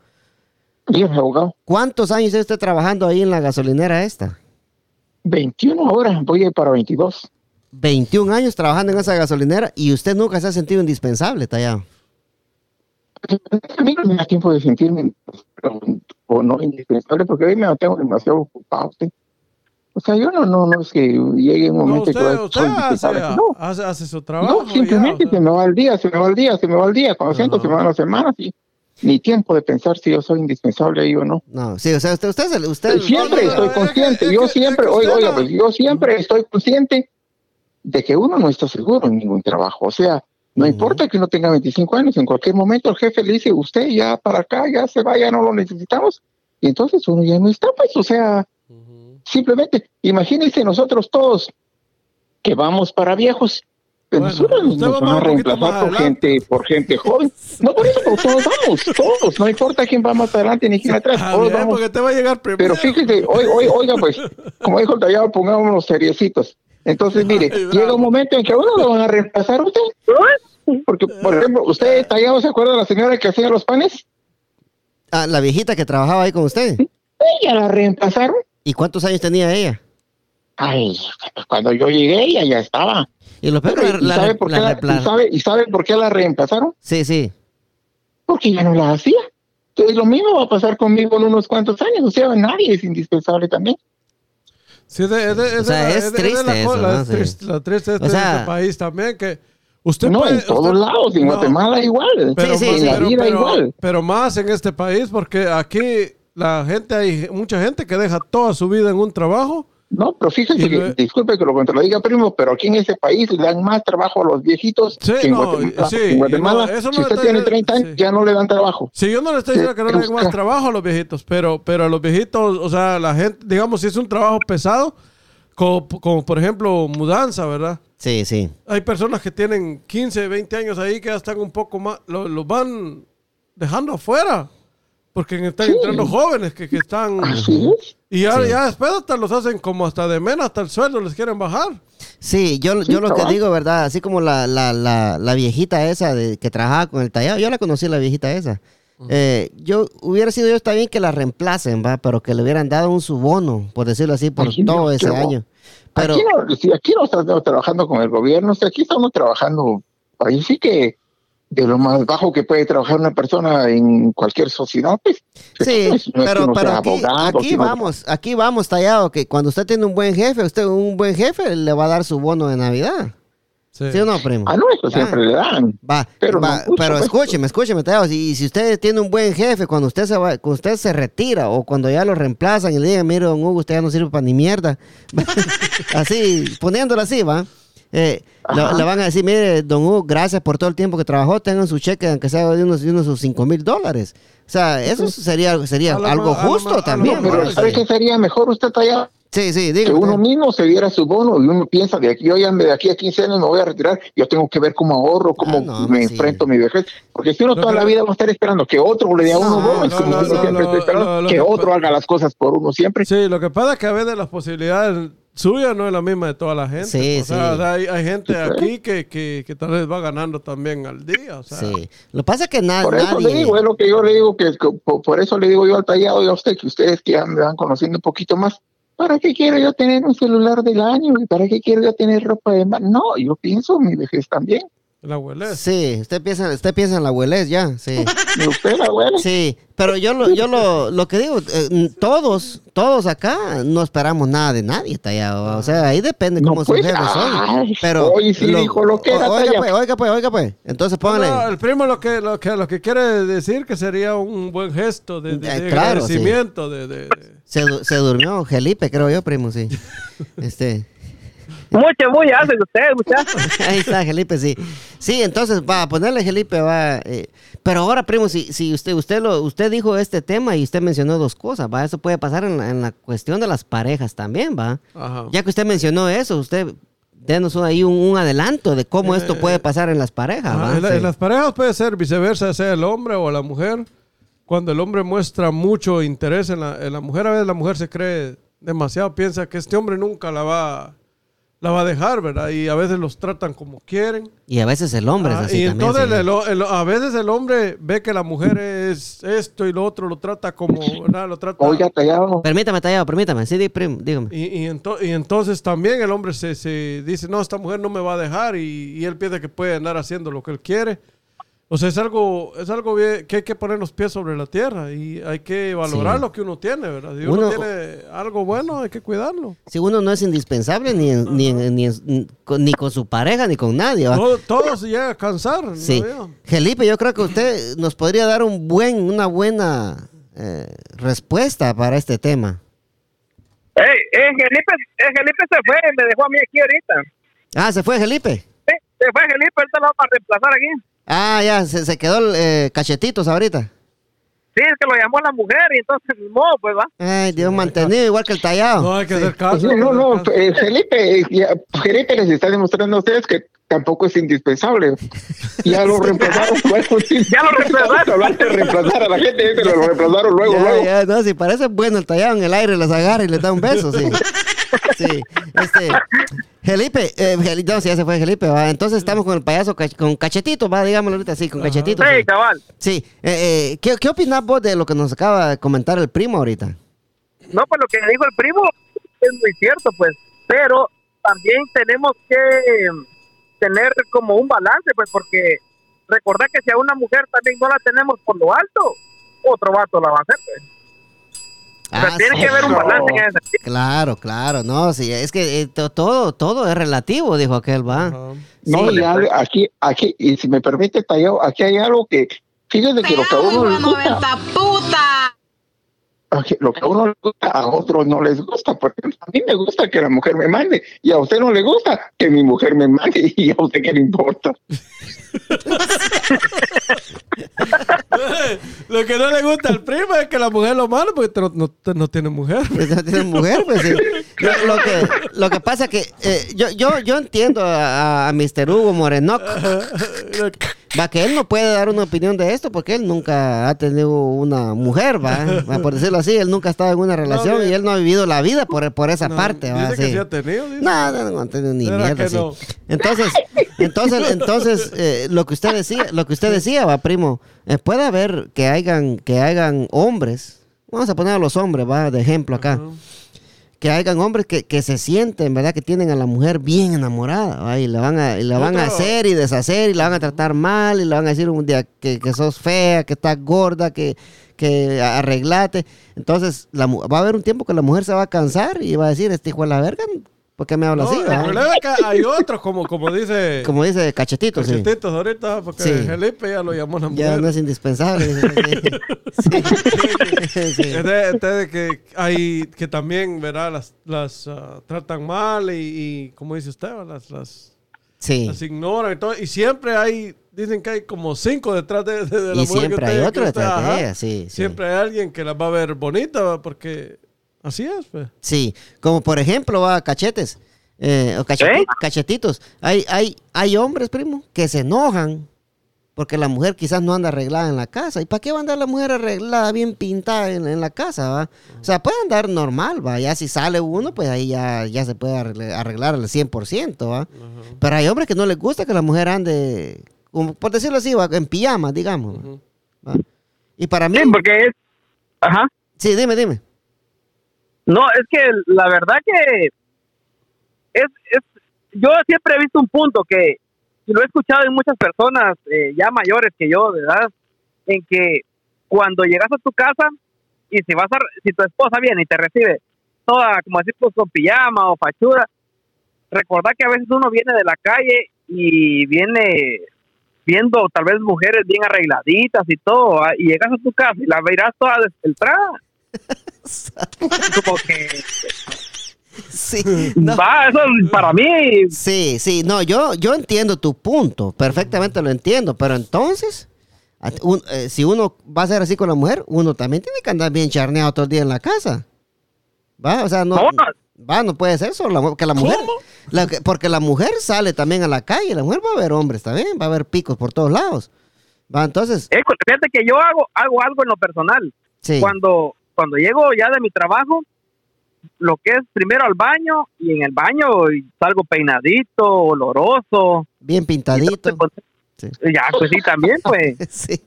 Abogado. ¿Cuántos años está usted trabajando ahí en la gasolinera esta? 21 horas, voy a ir para 22. 21 años trabajando en esa gasolinera y usted nunca se ha sentido indispensable, tallado. A mí no me da tiempo de sentirme. o no indispensable, porque hoy me mantengo demasiado ocupado. ¿sí? O sea, yo no, no, no es que llegue un No, momento usted, que usted hace, indispensable. No, hace, hace su trabajo. no, simplemente ya, o sea. se me va el día, se me va el día, se me va el día. Cuando siento, se me van las semanas y ni tiempo de pensar si yo soy indispensable ahí o no. No, sí, o sea, usted, usted, es el- usted Siempre no, no, estoy es que- consciente, yo siempre, es que oiga, no- pues yo siempre estoy consciente de que uno no está seguro en ningún trabajo. O sea, no importa que uno tenga 25 años, en cualquier momento el jefe le dice, usted ya para acá, ya se va, ya no lo necesitamos. Y entonces uno ya no está, pues, o sea, simplemente, imagínense nosotros todos que vamos para viejos. Bueno, nosotros nos va van a reemplazar por gente, por gente joven. No, por eso, todos vamos, todos. No importa quién va más adelante ni quién atrás, todos bien, vamos porque te va a llegar primero. pero fíjese, hoy, hoy, oiga, pues, como dijo el tallado, pongámonos seriecitos. Entonces, mire, Ay, llega un momento en que a uno lo van a reemplazar usted. Porque, por ejemplo, usted, tallado, ¿se acuerda de la señora que hacía los panes? Ah, la viejita que trabajaba ahí con usted. Ella la reemplazaron. ¿Y cuántos años tenía ella? Ay, cuando yo llegué, ella ya estaba. Y lo peor, Pero, ¿y, la- sabe por la qué la- y sabe, ¿Y sabe por qué la reemplazaron? Sí, sí. Porque ya no la hacía. Entonces, lo mismo va a pasar conmigo en unos cuantos años. O sea, nadie es indispensable también. Sí, es de- es de- es O de sea, la- es de- de triste eso, cosa, ¿no? es Sí. triste, La triste es O de sea- este país también que usted no, puede- en todos usted- lados, en no, Guatemala igual. Pero, Sí, sí. En la pero- vida pero- igual. pero más en este país porque aquí la gente hay mucha gente que deja toda su vida en un trabajo. No, pero fíjese Y que, lo- disculpe que lo contradiga, primo, pero aquí en ese país le dan más trabajo a los viejitos Sí, que en no, Guatemala. sí, En Guatemala, no, eso no si usted tiene 30 años, sí. ya no le dan trabajo. Sí, yo no le estoy diciendo que no le den más Busca. trabajo a los viejitos, pero, pero a los viejitos, o sea, la gente, digamos, si es un trabajo pesado, como, como por ejemplo mudanza, ¿verdad? Sí, sí. Hay personas que tienen 15, 20 años ahí que ya están un poco más, lo- los van dejando afuera, porque están Sí. entrando jóvenes que, que están... Así es. Y ya, Sí. ya después hasta los hacen como hasta de menos, hasta el sueldo les quieren bajar. Sí, yo, Sí, yo lo que digo, ¿verdad? Así como la, la, la, la viejita esa de, que trabajaba con el tallado, yo la conocí, la viejita esa. Eh, yo hubiera sido yo está bien que la reemplacen, va, pero que le hubieran dado un subono, por decirlo así, por todo ese año. Pero Aquí, no, si aquí no estamos trabajando con el gobierno, si aquí estamos trabajando, ahí sí que de lo más bajo que puede trabajar una persona en cualquier sociedad, pues. sí, no es- no es que pero, aquí, abogado, aquí sino- vamos, aquí vamos tallado, que cuando usted tiene un buen jefe, usted un buen jefe le va a dar su bono de Navidad. Sí. ¿Sí o no, primo? Ah, no, eso siempre le dan. Va, Pero va, no pero pues. escúcheme, escúcheme, Teo, si, si usted tiene un buen jefe, cuando usted se va, cuando usted se retira o cuando ya lo reemplazan y le digan, mire, don Hugo, usted ya no sirve para ni mierda. así, poniéndolo así, va. Eh, le, van a decir, mire, don Hugo, gracias por todo el tiempo que trabajó, tengan su cheque, aunque sea de unos, de unos sus 5 mil dólares. O sea, eso sería, sería A algo a justo a también. Pero ¿sabe Sí. qué sería mejor usted allá? Sí, sí, Que dígame. uno mismo se diera su bono y uno piensa de aquí, yo ya me- de aquí a 15 años me voy a retirar, yo tengo que ver cómo ahorro, cómo Ah, no, me sí. enfrento a mi vejez. Porque si uno toda que- la vida va a estar esperando que otro le dé a uno No, bono, es no, como no, uno no, siempre no, está esperando no, lo que que otro haga las cosas por uno siempre. Sí, lo que pasa es que a veces las posibilidades suyas no es la misma de toda la gente. Sí, o sea, sí. o sea, hay, hay gente Sí, aquí que, que, que tal vez va ganando también al día. O sea, Sí. Lo que pasa es que na- Por eso nadie... le digo, es lo que yo le digo, que, que por, por eso le digo yo al tallado y a usted, que ustedes que ya me van conociendo un poquito más, ¿para qué quiero yo tener un celular del año? ¿Y para qué quiero yo tener ropa de mar? No, yo pienso en mi vejez también. La abuela. Sí, usted piensa, usted piensa en la abuelez ya, sí. ¿Y usted, abuela? Sí, pero yo lo, yo lo, lo que digo, eh, todos, todos acá no esperamos nada de nadie, tallado. O sea, ahí depende No, cómo pues, son. ay, Pero hoy sí dijo lo que era, Oiga pues, oiga pues, oiga pues. Entonces póngale. No, el primo lo que, lo que lo que quiere decir que sería un buen gesto de, de- Eh, de claro, sí. agradecimiento. De, de- Se, se durmió Felipe, creo yo, primo, sí. Este, Mucho muy hace usted, muchachos. ahí está Felipe, sí. Sí, entonces va a ponerle Felipe, va. eh, pero ahora, primo, si, si usted, usted lo, usted dijo este tema y usted mencionó dos cosas, va. Eso puede pasar en la, en la cuestión de las parejas también, va. Ajá. Ya que usted mencionó eso, usted denos ahí un, un adelanto de cómo esto Eh, puede pasar en las parejas. Sí. en las parejas puede ser viceversa, sea el hombre o la mujer. Cuando el hombre muestra mucho interés en la, en la mujer, a veces la mujer se cree demasiado, piensa que este hombre nunca la va, la va a dejar, ¿verdad? Y a veces los tratan como quieren. Y a veces el hombre es Ah, así y también. entonces sí. el- el- a veces el hombre ve que la mujer es esto y lo otro, lo trata como, ¿verdad? Lo trata... Oiga, tallado. Permítame, tallado, permítame. Sí, dígame. Y, y, ento- y entonces también el hombre se, se dice, no, esta mujer no me va a dejar y, y él piensa que puede andar haciendo lo que él quiere. O sea, es algo, es algo bien, que hay que poner los pies sobre la tierra y hay que valorar Sí. lo que uno tiene, ¿verdad? Si uno, Uno- tiene algo bueno, hay que cuidarlo. Si uno no es indispensable ni, en- ni, en- ni, en- con, ni con su pareja ni con nadie. ¿va? Todo, todo se llega a cansar. ¿no Sí. Felipe, yo creo que usted nos podría dar un buen, una buena eh, respuesta para este tema. Ey, eh, Felipe, eh, Felipe se fue, me dejó a mí aquí ahorita. Ah, se fue Felipe. Sí, se fue Felipe, ahorita lo vamos a reemplazar aquí. Ah, ya, se, se quedó eh, cachetitos ahorita. Sí, es que lo llamó la mujer y entonces, modo, pues va. Ay, Dios mantenido igual que el tallado. No hay que hacer caso. No, no, no, eh, Felipe, eh, ya, Felipe les está demostrando a ustedes que tampoco es indispensable. Ya lo reemplazaron. bueno, sí. Ya lo reemplazaron. Hablaste de reemplazar a la gente, ese lo reemplazaron luego, ya, luego. ya, no, si parece bueno el tallado en el aire, les agarra y les da un beso, sí. Sí, este, Felipe, eh, no, si ya se fue Felipe, va. Entonces estamos con el payaso, cach- con cachetito, va, digámoslo ahorita, sí, con cachetito. Sí, cabal. Sí, eh, eh, ¿qué, ¿qué opinas vos de lo que nos acaba de comentar el primo ahorita? No, pues lo que dijo el primo es muy cierto, pues. Pero también tenemos que tener como un balance, pues, porque recordar que si a una mujer también no la tenemos por lo alto, otro vato la va a hacer, pues. O sea, Ah, tiene sí, que haber un balance en ese. Claro, claro, no, sí, es que eh, to- todo, todo es relativo, dijo aquel, va. No, Sí. ya, aquí, aquí, y si me permite, Tallado, aquí hay algo que, fíjate que lo que a uno le gusta, 90 puta. aquí, lo que a uno le gusta, a otros no les gusta, porque a mí me gusta que la mujer me mande, y a usted no le gusta que mi mujer me mande, y a usted qué le importa. Lo que no le gusta al primo es que la mujer lo manda porque no, no, no tiene mujer. Pues no tiene mujer, pues sí. Lo, lo que, lo que pasa que eh, yo, yo, yo entiendo a, a Mr. Hugo Morenoc, va que él no puede dar una opinión de esto porque él nunca ha tenido una mujer, va, va, por decirlo así, él nunca ha estado en una relación y él no ha vivido la vida por, por esa No, parte, va, Dice que sí. ha tenido. dice. No, no, no, ha tenido ni ¿Será mierda, sí. Entonces, entonces, entonces, eh, lo que usted decía, lo que usted decía, va, primo, eh, puede haber que hagan, que hagan hombres, vamos a poner a los hombres, va, de ejemplo acá. Que hagan hombres que, que se sienten, ¿verdad? Que tienen a la mujer bien enamorada, ¿va? y la van a, y la van a hacer y deshacer, y la van a tratar mal, y le van a decir un día que, que sos fea, que estás gorda, que, que arreglate. Entonces, la, va a haber un tiempo que la mujer se va a cansar y va a decir, este hijo de la verga, ¿por qué me habla No, así? el va?" problema es que hay otros, como, como dice Como dice Cachetito, sí. Cachetitos ahorita, porque Sí. Felipe ya lo llamó la Ya mujer. no es indispensable. sí. Sí. Que hay que también, ¿verdad? Las, las ah, tratan mal y, y, como dice usted, las, las, Sí. las ignoran y todo. Y siempre hay, dicen que hay como cinco detrás de, de- de la Y mujer que siempre hay usted- otro que detrás de ella, sí, sí. Siempre hay alguien que las va a ver bonita, porque así es, pues. Sí, como por ejemplo, va cachetes eh, o ¿Eh? cachetitos. Hay, hay, hay hombres, primo, que se enojan porque la mujer quizás no anda arreglada en la casa. ¿Y para qué va a andar la mujer arreglada, bien pintada en, en la casa? ¿va? O sea, puede andar normal, va. Ya si sale uno, pues ahí ya, ya se puede arreglar, al 100%, ¿va? Pero hay hombres que no les gusta que la mujer ande, como, por decirlo así, ¿va? en pijama, digamos. ¿va? Y para mí, Sí, porque es. Ajá. sí, dime, dime. No, es que la verdad que es, es yo siempre he visto un punto que lo he escuchado en muchas personas eh, ya mayores que yo, ¿verdad? En que cuando llegas a tu casa y si vas a, si tu esposa viene y te recibe toda, como decir, pues, con pijama o fachuda, recordad que a veces uno viene de la calle y viene viendo tal vez mujeres bien arregladitas y todo, ¿ah? y llegas a tu casa y la verás toda desfiltrada. como que Sí, no. va, eso para mí Sí, sí, no, yo, yo entiendo tu punto, perfectamente lo entiendo, pero entonces, un- eh, si uno va a ser así con la mujer, uno también tiene que andar bien charneado todo el día en la casa. ¿Va? O sea, no, va, no puede ser solo la que la mujer, la porque la mujer sale también a la calle, la mujer va a ver hombres también, va a haber picos por todos lados. Va, entonces, Eh, fíjate que yo hago, hago algo en lo personal. sí, Cuando, cuando llego ya de mi trabajo, lo que es primero al baño y en el baño salgo peinadito, oloroso. bien pintadito. Pues, Sí. Ya, pues sí, también, pues, Sí.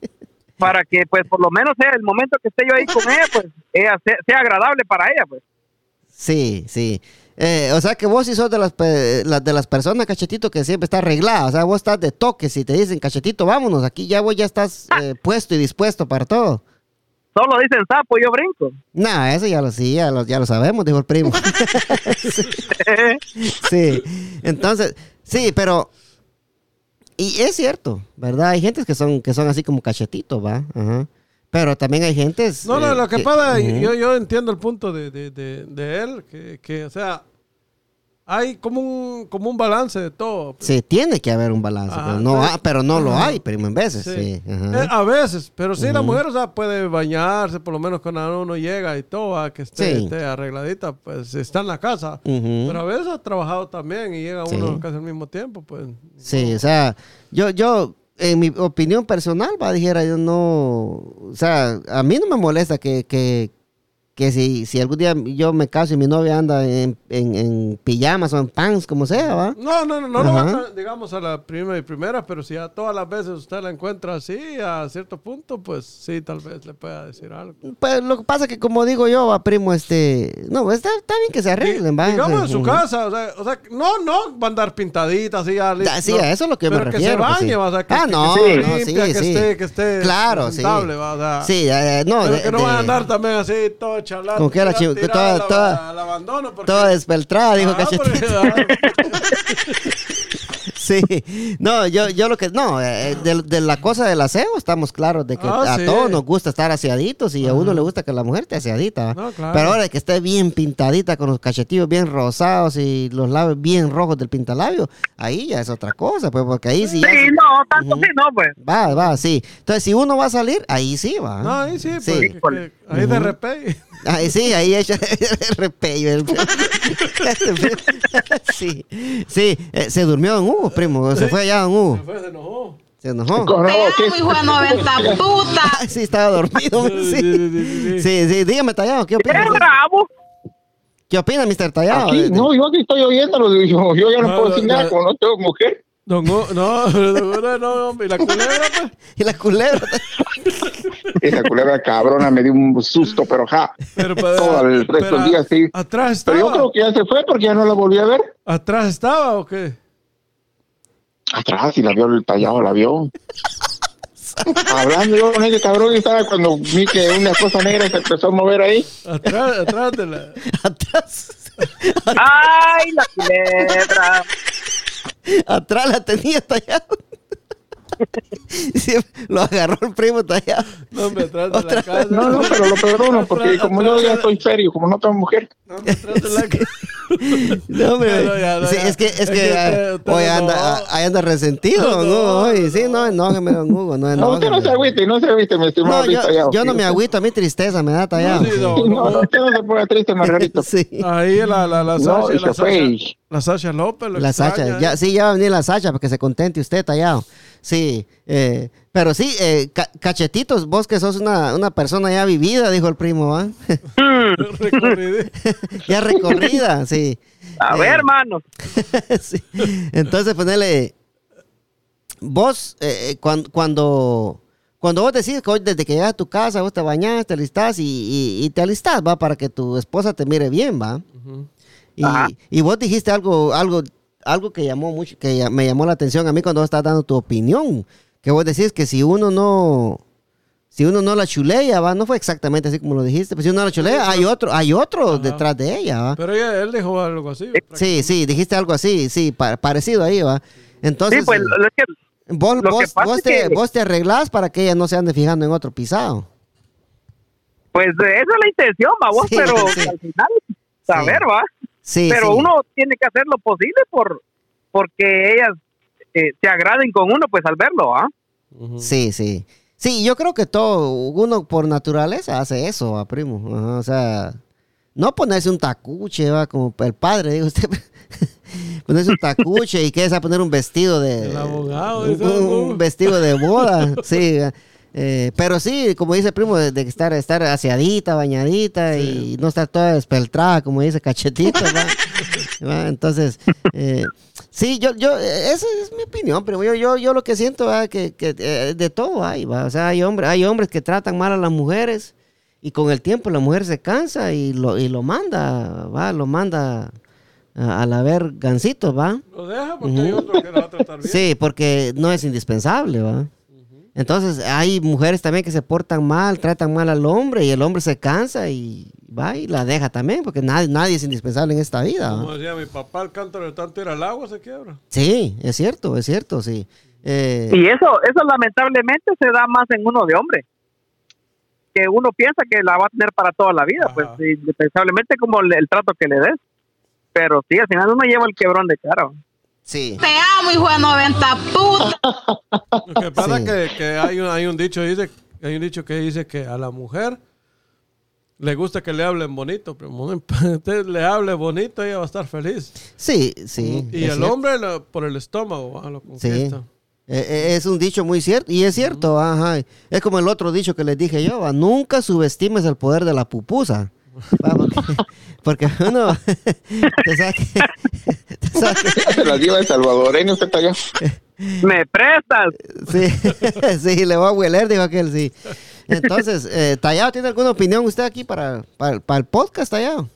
para que pues por lo menos sea el momento que esté yo ahí con ella, pues ella sea, sea agradable para ella, pues. Sí, sí. Eh, o sea que vos sí sos de las, pe- la- de las personas, cachetito, que siempre está arreglada. O sea, vos estás de toque. Si te dicen, cachetito, vámonos, aquí ya vos ya estás eh, puesto y dispuesto para todo. Solo dicen sapo, yo brinco. No, eso ya lo sí, ya lo, ya lo sabemos, dijo el primo. sí. Entonces, sí, pero. Y es cierto, ¿verdad? Hay gentes que son, que son así como cachetitos, ¿va? Ajá. Pero también hay gentes. No, no, eh, lo que pasa, Ujú. yo, yo entiendo el punto de, de, de, de él, que, que, o sea, hay como un, como un balance de todo. Sí, tiene que haber un balance, Ajá, pero no, pero- pero no lo hay, primo, en veces. Sí. Sí. ajá. Eh, a veces, pero sí, la mujer, o sea, puede bañarse, por lo menos cuando uno llega y todo, a que esté, Sí. esté arregladita, pues está en la casa. Pero a veces ha trabajado también y llega Sí. uno casi al mismo tiempo, pues. Sí, o sea, yo, yo, en mi opinión personal, va, dijera yo no, o sea, a mí no me molesta que, que, que si, si algún día yo me caso y mi novia anda en, en, en pijamas o en pants, como sea, va. No, no, no, no lo va a digamos a la primera y primera, pero si a todas las veces usted la encuentra así, a cierto punto, pues sí, tal vez le pueda decir algo. Pues lo que pasa que como digo yo, va, primo, este, no, está, está bien que se arreglen, va. Digamos en su casa, o sea, o sea, no, no va a andar pintadita así, ya listo, Ah, sí, no. a eso es lo que me Pero refiero, Que pues, se bañe, sí. va, o sea, que, Ah, no, que esté no, limpia, sí, que, sí. Esté, que esté Claro, sí. va, o sea, Sí, eh, no, pero de- que no de- van a andar también así, todo charlando. Con que la chi- tirada toda- al ab- toda- al abandono. Porque, toda despeltrada, dijo Ah, Cachetito. Sí, no, yo, yo lo que, no, eh, de, de la cosa del aseo estamos claros de que Ah, a sí. todos nos gusta estar aseaditos y a uno le gusta que la mujer esté aseadita. ¿va? No, claro. Pero ahora que esté bien pintadita con los cachetillos bien rosados y los labios bien rojos del pintalabio, ahí ya es otra cosa, pues porque ahí sí ya Sí, se- no, tanto Ujú. sí, no, pues. va, va, sí. Entonces, si uno va a salir, ahí sí va. No, ahí sí, Sí. pues, ahí de repente. Ahí sí, ahí echa el repello. el- sí, sí, eh, se durmió Don Hugo, primo, se fue allá Don Hugo, se enojó. se enojó. Te no, hijo de 90 puta. Sí, estaba dormido. Sí, Sí, sí, sí, dígame, Tallado, ¿qué ¡Qué opina? bravo! ¿Qué opina, Mr. Tallado? Aquí, no, yo aquí estoy oyéndolo, yo, yo ya no No, puedo no, decir nada, no. como no tengo mujer. Don Hugo- no, don Hugo, no, hombre, y la culebra, pues. Y la culebra. Esa culebra cabrona me dio un susto, pero ja. Pero, Todo el resto pero del día sí. Atrás Pero estaba. yo creo que ya se fue porque ya no la volví a ver. ¿Atrás estaba o qué? Atrás, y la vio el tallado, la vio. Hablando yo con ese cabrón y estaba cuando vi que una cosa negra se empezó a mover ahí. Atrás, atrás de la. Atrás. ¡Ay, la culebra! Atrás la tenía Tallado. Sí, lo agarró el primo Tallado. No, hombre, atrás de Otra la casa. No, no, pero lo perdono porque Atrás- como yo ya estoy serio, como no tengo mujer. No, hombre, atrás de la casa. No, hombre. Ya, no, ya, no, Sí, ya. es que, es Es que, que ah, usted- hoy no- anda, ah, ahí anda resentido, No, don Hugo, no, hoy. Sí, no. no, enójeme, don Hugo, no No, usted no se agüite, no se agüite, mi estimado No, yo, tallado. yo no me agüito, a mí tristeza me da Tallado. No, sí, no. No, no, usted no se ponga triste, Margarito. Sí. Ahí la, la, la No, Sasha. la, Sasha la Sasha López. La extraña, Sacha, ya, sí, ya va a venir la Sacha para que se contente usted, Tallado. Sí, eh, pero sí, eh, ca- cachetitos, vos que sos una, una persona ya vivida, dijo el primo, ¿va? Recorrido. ya recorrida, sí. A Eh, ver, hermano. sí. Entonces, ponele. Vos, eh, cuando, cuando, cuando vos decís que hoy desde que llegas a tu casa, vos te bañas, te alistás y, y- y te alistás, va, para que tu esposa te mire bien, va. Y, y vos dijiste algo, algo, algo que llamó mucho, que me llamó la atención a mí cuando vos estabas dando tu opinión. Que vos decís que si uno no, si uno no la chulea, va, no fue exactamente así como lo dijiste, pero si uno no la chulea, hay otro, hay otro Ajá. detrás de ella, va. Pero ella, él dijo algo así. Sí, sí, dijiste algo así, sí, pa- parecido ahí, va. Entonces, Sí, pues eh, lo, es que vos, lo te, que- vos te arreglás para que ella no se ande fijando en otro pisado. Pues esa es la intención, va vos, Sí, pero sí. al final, saber, va. Sí, pero sí. uno tiene que hacer lo posible por porque ellas eh, se agraden con uno, pues al verlo, ¿ah? Sí, sí. Sí, yo creo que todo, uno por naturaleza hace eso, va, primo. Ajá, o sea, no ponerse un tacuche, va, como el padre, digo usted. ponerse un tacuche y que es a poner un vestido de... El abogado, Un, un vestido de boda, sí. Eh, pero sí, como dice el primo, de, de estar, estar aseadita, bañadita y no estar toda despeltrada, como dice cachetito, ¿va? ¿Va? Entonces, eh, sí, yo, yo, esa es mi opinión, pero yo, yo, yo lo que siento es que, que, eh, de todo hay, ¿va? O sea, hay, hombre, hay hombres que tratan mal a las mujeres y con el tiempo la mujer se cansa y lo, y lo manda, va, lo manda a- al haber gancitos, ¿va? Lo deja porque hay otro que lo va a tratar bien. Sí, porque no es indispensable, ¿va? Entonces hay mujeres también que se portan mal, tratan mal al hombre y el hombre se cansa y va y la deja también, porque nadie, nadie es indispensable en esta vida. Como decía mi papá, el cántaro de tanto ir al agua se quiebra. Sí, es cierto, es cierto, sí. Eh, Y eso, eso lamentablemente se da más en uno de hombre. Que uno piensa que la va a tener para toda la vida, Ajá. pues indispensablemente como el, el trato que le des. Pero sí, al final uno lleva el quebrón de cara. Sí. Te amo, hijo de 90 puta. Lo que pasa Sí. es que, que hay, un, hay un dicho dice hay un dicho que dice que a la mujer le gusta que le hablen bonito, pero usted le hable bonito ella va a estar feliz. Sí, sí. y el cierto. hombre lo- por el estómago ¿va? lo Sí. conquista. Eh, eh, es un dicho muy cierto, y es cierto, ajá. Es como el otro dicho que les dije yo, ¿va? nunca subestimes el poder de la pupusa. Porque, uno, te sabe que- te sabe que- Se las lleva el salvadoreño, usted está allá. Me prestas. sí, sí, le va a hueler, dijo aquel, sí. Entonces, eh, Tallado, ¿tiene alguna opinión usted aquí para, para, para el podcast, Tallado?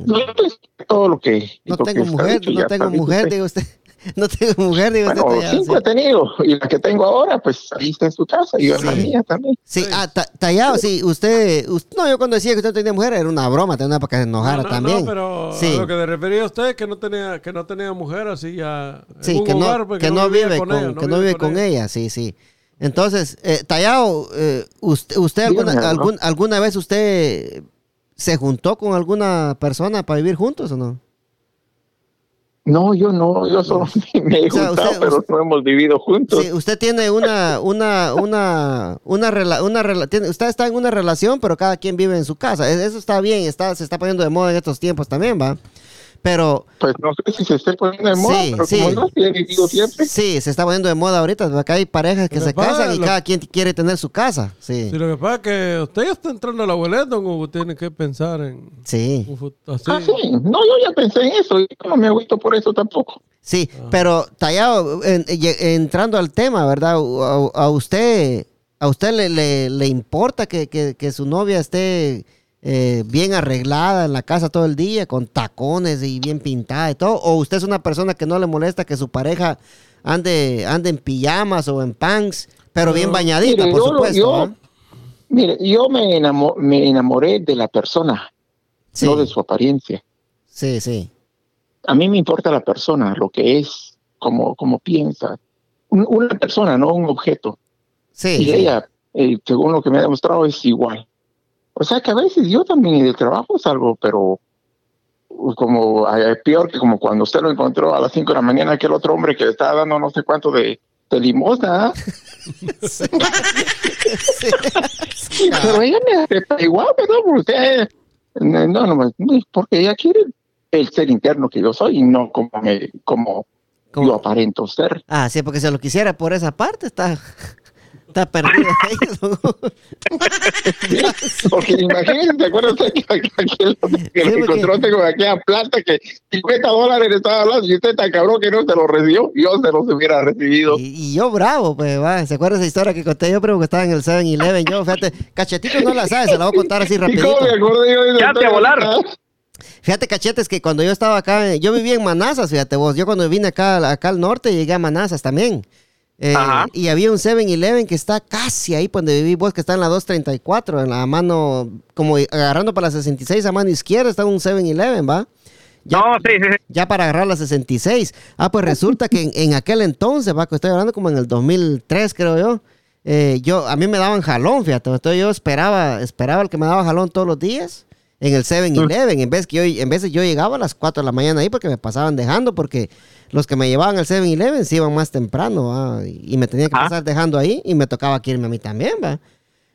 No, pues, todo lo que. No lo tengo mujer, dicho no tengo mujer, digo usted. No tengo mujer, digo usted, Bueno, cinco sí. he tenido y la que tengo ahora, pues ahí está en su casa y yo en la mía también. Sí, ah, ta- Tallado, sí, usted, us- no, yo cuando decía que usted tenía mujer era una broma, tenía para que se enojara No, no, también. no, pero sí. a lo que le refería a usted que no tenía que no tenía mujer así ya Sí, que no, hogar, pues, que no vive con, ella, que no vive con ella. sí, sí. Entonces, eh, Tallado, eh, usted, usted alguna, Dígame, ¿no? algún- alguna vez usted se juntó con alguna persona para vivir juntos o no? No, yo no, yo solo me he O sea, juntado, usted- pero usted- no hemos vivido juntos. Sí, usted tiene una, una, una, una, rela- una rela- tiene- usted está en una relación, pero cada quien vive en su casa. E- Eso está bien, está, se está poniendo de moda en estos tiempos también, ¿va? Pero Pues no sé si se esté poniendo de moda, Sí, pero sí. como no, vivido siempre. sí, se está poniendo de moda ahorita, porque hay parejas que se pasa casan y lo- cada quien quiere tener su casa. Sí, Sí, lo que pasa es que usted ya está entrando a la abuelita, don Hugo, tiene que pensar en sí. un futuro así. Ah, sí, no, yo ya pensé en eso y no me agüito por eso tampoco. Sí, pero Tallado, en- entrando al tema, ¿verdad? A, a usted, a usted le, le, le importa que, que- que su novia esté eh, bien arreglada en la casa todo el día, con tacones y bien pintada y todo, o usted es una persona que no le molesta que su pareja ande, ande en pijamas o en pants, pero bien bañadita, Mire, por yo supuesto. yo-. Mire, yo me, me enamoré de la persona, Sí, no de su apariencia. sí, sí, A mí me importa la persona, lo que es, como, como piensa. Un- una persona, no un objeto. sí, y sí. ella, eh, según lo que me ha demostrado, es igual. O sea que a veces yo también en el trabajo salgo, pero uh, como peor que como cuando usted lo encontró a las 5 de la mañana, aquel otro hombre que le estaba dando no sé cuánto de, de limosna. Sí. Pero ella me acepta igual, ¿verdad? Porque usted, eh, no, no, porque ella quiere el ser interno que yo soy y no como, me, como Como- yo aparento ser. Ah, sí, porque si lo quisiera por esa parte, está, está perdido. Porque imagínense, ¿te acuerdas que, aquel lo encontró con aquella plata que 50 dólares le estaba hablando y usted tan cabrón que no se lo recibió? Yo se los hubiera recibido. Y, y yo bravo, pues, va. ¿Se acuerda esa historia que conté yo? Pero que estaba en el 7-Eleven. Yo, fíjate, cachetito no la sabe, se la voy a contar así ¿Y rapidito. cómo me acordé yo de a volar. Fíjate, cachetes, que cuando yo estaba acá, yo vivía en Manazas, fíjate vos. Yo cuando vine acá, acá al norte llegué a Manazas también. Eh, y había un 7-Eleven que está casi ahí donde viví vos, que está en la 234, en la mano, como agarrando para la 66 a mano izquierda, está un 7-Eleven, ¿va? Ya- No, sí, sí, sí. ya para agarrar la 66. Ah, pues resulta que en, en aquel entonces, va, que estoy hablando como en el 2003, creo yo, eh, yo, a mí me daban jalón, fíjate. Entonces yo esperaba, esperaba el que me daba jalón todos los días en el 7-Eleven. En vez que yo, en vez de yo llegaba a las 4 de la mañana ahí porque me pasaban dejando, porque los que me llevaban al 7-Eleven se iban más temprano, ¿va? y, y me tenían que Ah. pasar dejando ahí y me tocaba que irme a mí también, va.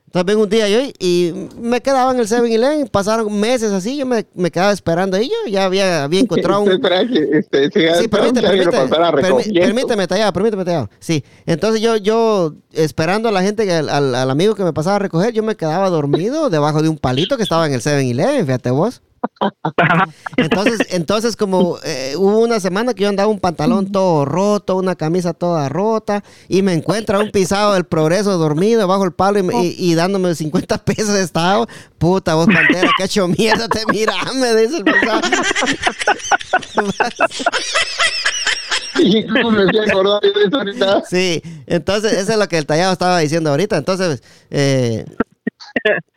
Entonces vengo un día yo y- y me quedaba en el 7-Eleven, pasaron meses así, yo me, me quedaba esperando ahí, yo ya había, había encontrado un... espera que este, Sí, lo permíteme, permí- tallado, permíteme, tallado. Sí, entonces yo, yo, esperando a la gente, al, al- al amigo que me pasaba a recoger, yo me quedaba dormido debajo de un palito que estaba en el 7-Eleven, fíjate vos. Entonces, entonces como eh, hubo una semana que yo andaba un pantalón todo roto, una camisa toda rota, y me encuentra un pisado del progreso dormido bajo el palo y, me- y- y dándome 50 pesos de estado. Puta, vos, pantera, que hecho mierda, te mira, me dice el pisado. Sí, entonces eso es lo que el tallado estaba diciendo ahorita. Entonces, eh,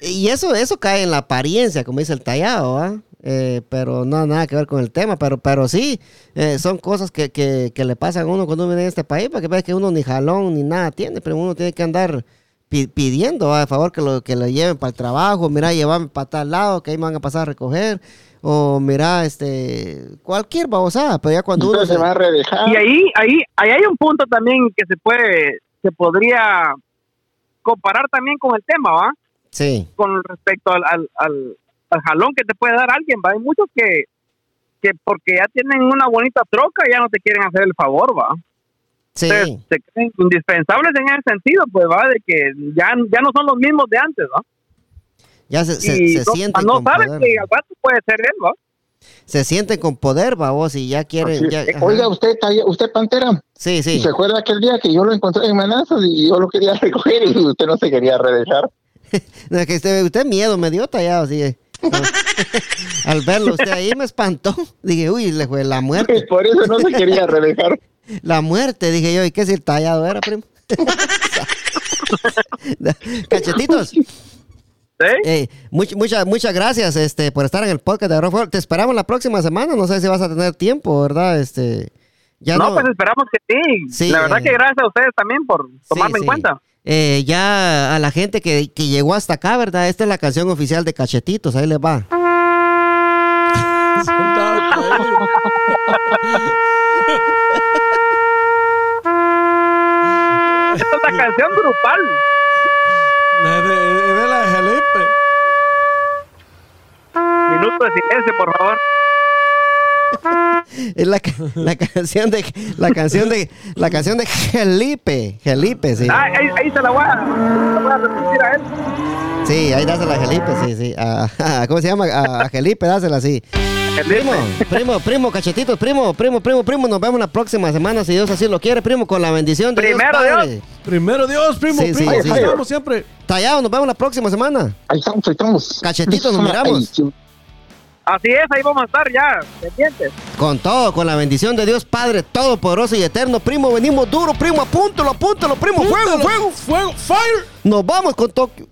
y eso, eso cae en la apariencia, como dice el tallado, ¿va? Eh, pero no nada que ver con el tema, pero, pero sí, eh, son cosas que, que, que le pasan a uno cuando uno viene a este país, porque ves que uno ni jalón ni nada tiene, pero uno tiene que andar pi- pidiendo, ¿va? a favor que lo, que lo lleven para el trabajo, mira, llevarme para tal lado, que ahí me van a pasar a recoger, o mira, este, cualquier babosada, pero ya cuando uno se va a redejar. Y ahí, ahí, ahí hay un punto también que se puede, se podría comparar también con el tema, ¿va? Sí, Con respecto al, al, al, al jalón que te puede dar alguien, ¿va? Hay muchos que, que porque ya tienen una bonita troca ya no te quieren hacer el favor, ¿va? sí. Entonces, se creen indispensables en ese sentido, pues, ¿va? De que ya, ya no son los mismos de antes, ¿va? Ya se, se, y se no, sienten no con sabes poder. que al rato puede ser él, ¿va? Se sienten con poder, babos, y ya quieren... Ya- Eh. Oiga, usted, usted Pantera, Sí, sí. ¿se acuerda aquel día que yo lo encontré en Manazas y yo lo quería recoger y usted no se quería redejar? No, es que usted, usted miedo me dio tallado, sí. Al verlo usted ahí me espantó. Dije, uy, le fue la muerte. Por eso no se quería redejar. La muerte, dije yo. ¿Y qué si el tallado era, primo? Cachetitos. ¿Sí? eh, much- muchas muchas gracias este, por estar en el podcast de Agrofuego. Te esperamos la próxima semana. No sé si vas a tener tiempo, ¿verdad? Este, ya no, no, pues esperamos que sí. Sí, la verdad eh. que gracias a ustedes también por tomarme Sí, en sí. cuenta. Eh, ya a la gente que, que llegó hasta acá, ¿verdad? Esta es la canción oficial de Cachetitos. Ahí les va. Esta es la canción grupal. De, de- de la de Felipe. Minuto de silencio, por favor. Es la, la canción de la canción de la canción de Felipe, Felipe, sí. Ah, ahí, ahí se la voy a, se la voy a repetir a él. Sí, ahí dásela a Felipe, sí, sí. A- a- ¿Cómo se llama? A, a Felipe, dásela así. Primo, primo, primo, cachetitos, primo, primo, primo, primo, nos vemos la próxima semana si Dios así lo quiere, primo, con la bendición de Primero Dios Padre. Primero Dios, primo, Sí, sí, primo. sí. siempre. Tallado, nos vemos la próxima semana. Ahí estamos, ahí estamos. Cachetitos, nos miramos. Así es, ahí vamos a estar ya, pendientes. Con todo, con la bendición de Dios Padre Todopoderoso y Eterno, primo, venimos duro, primo, apúntalo, apúntalo, primo, fuego, fuego. fuego, fire. Nos vamos con Tokio.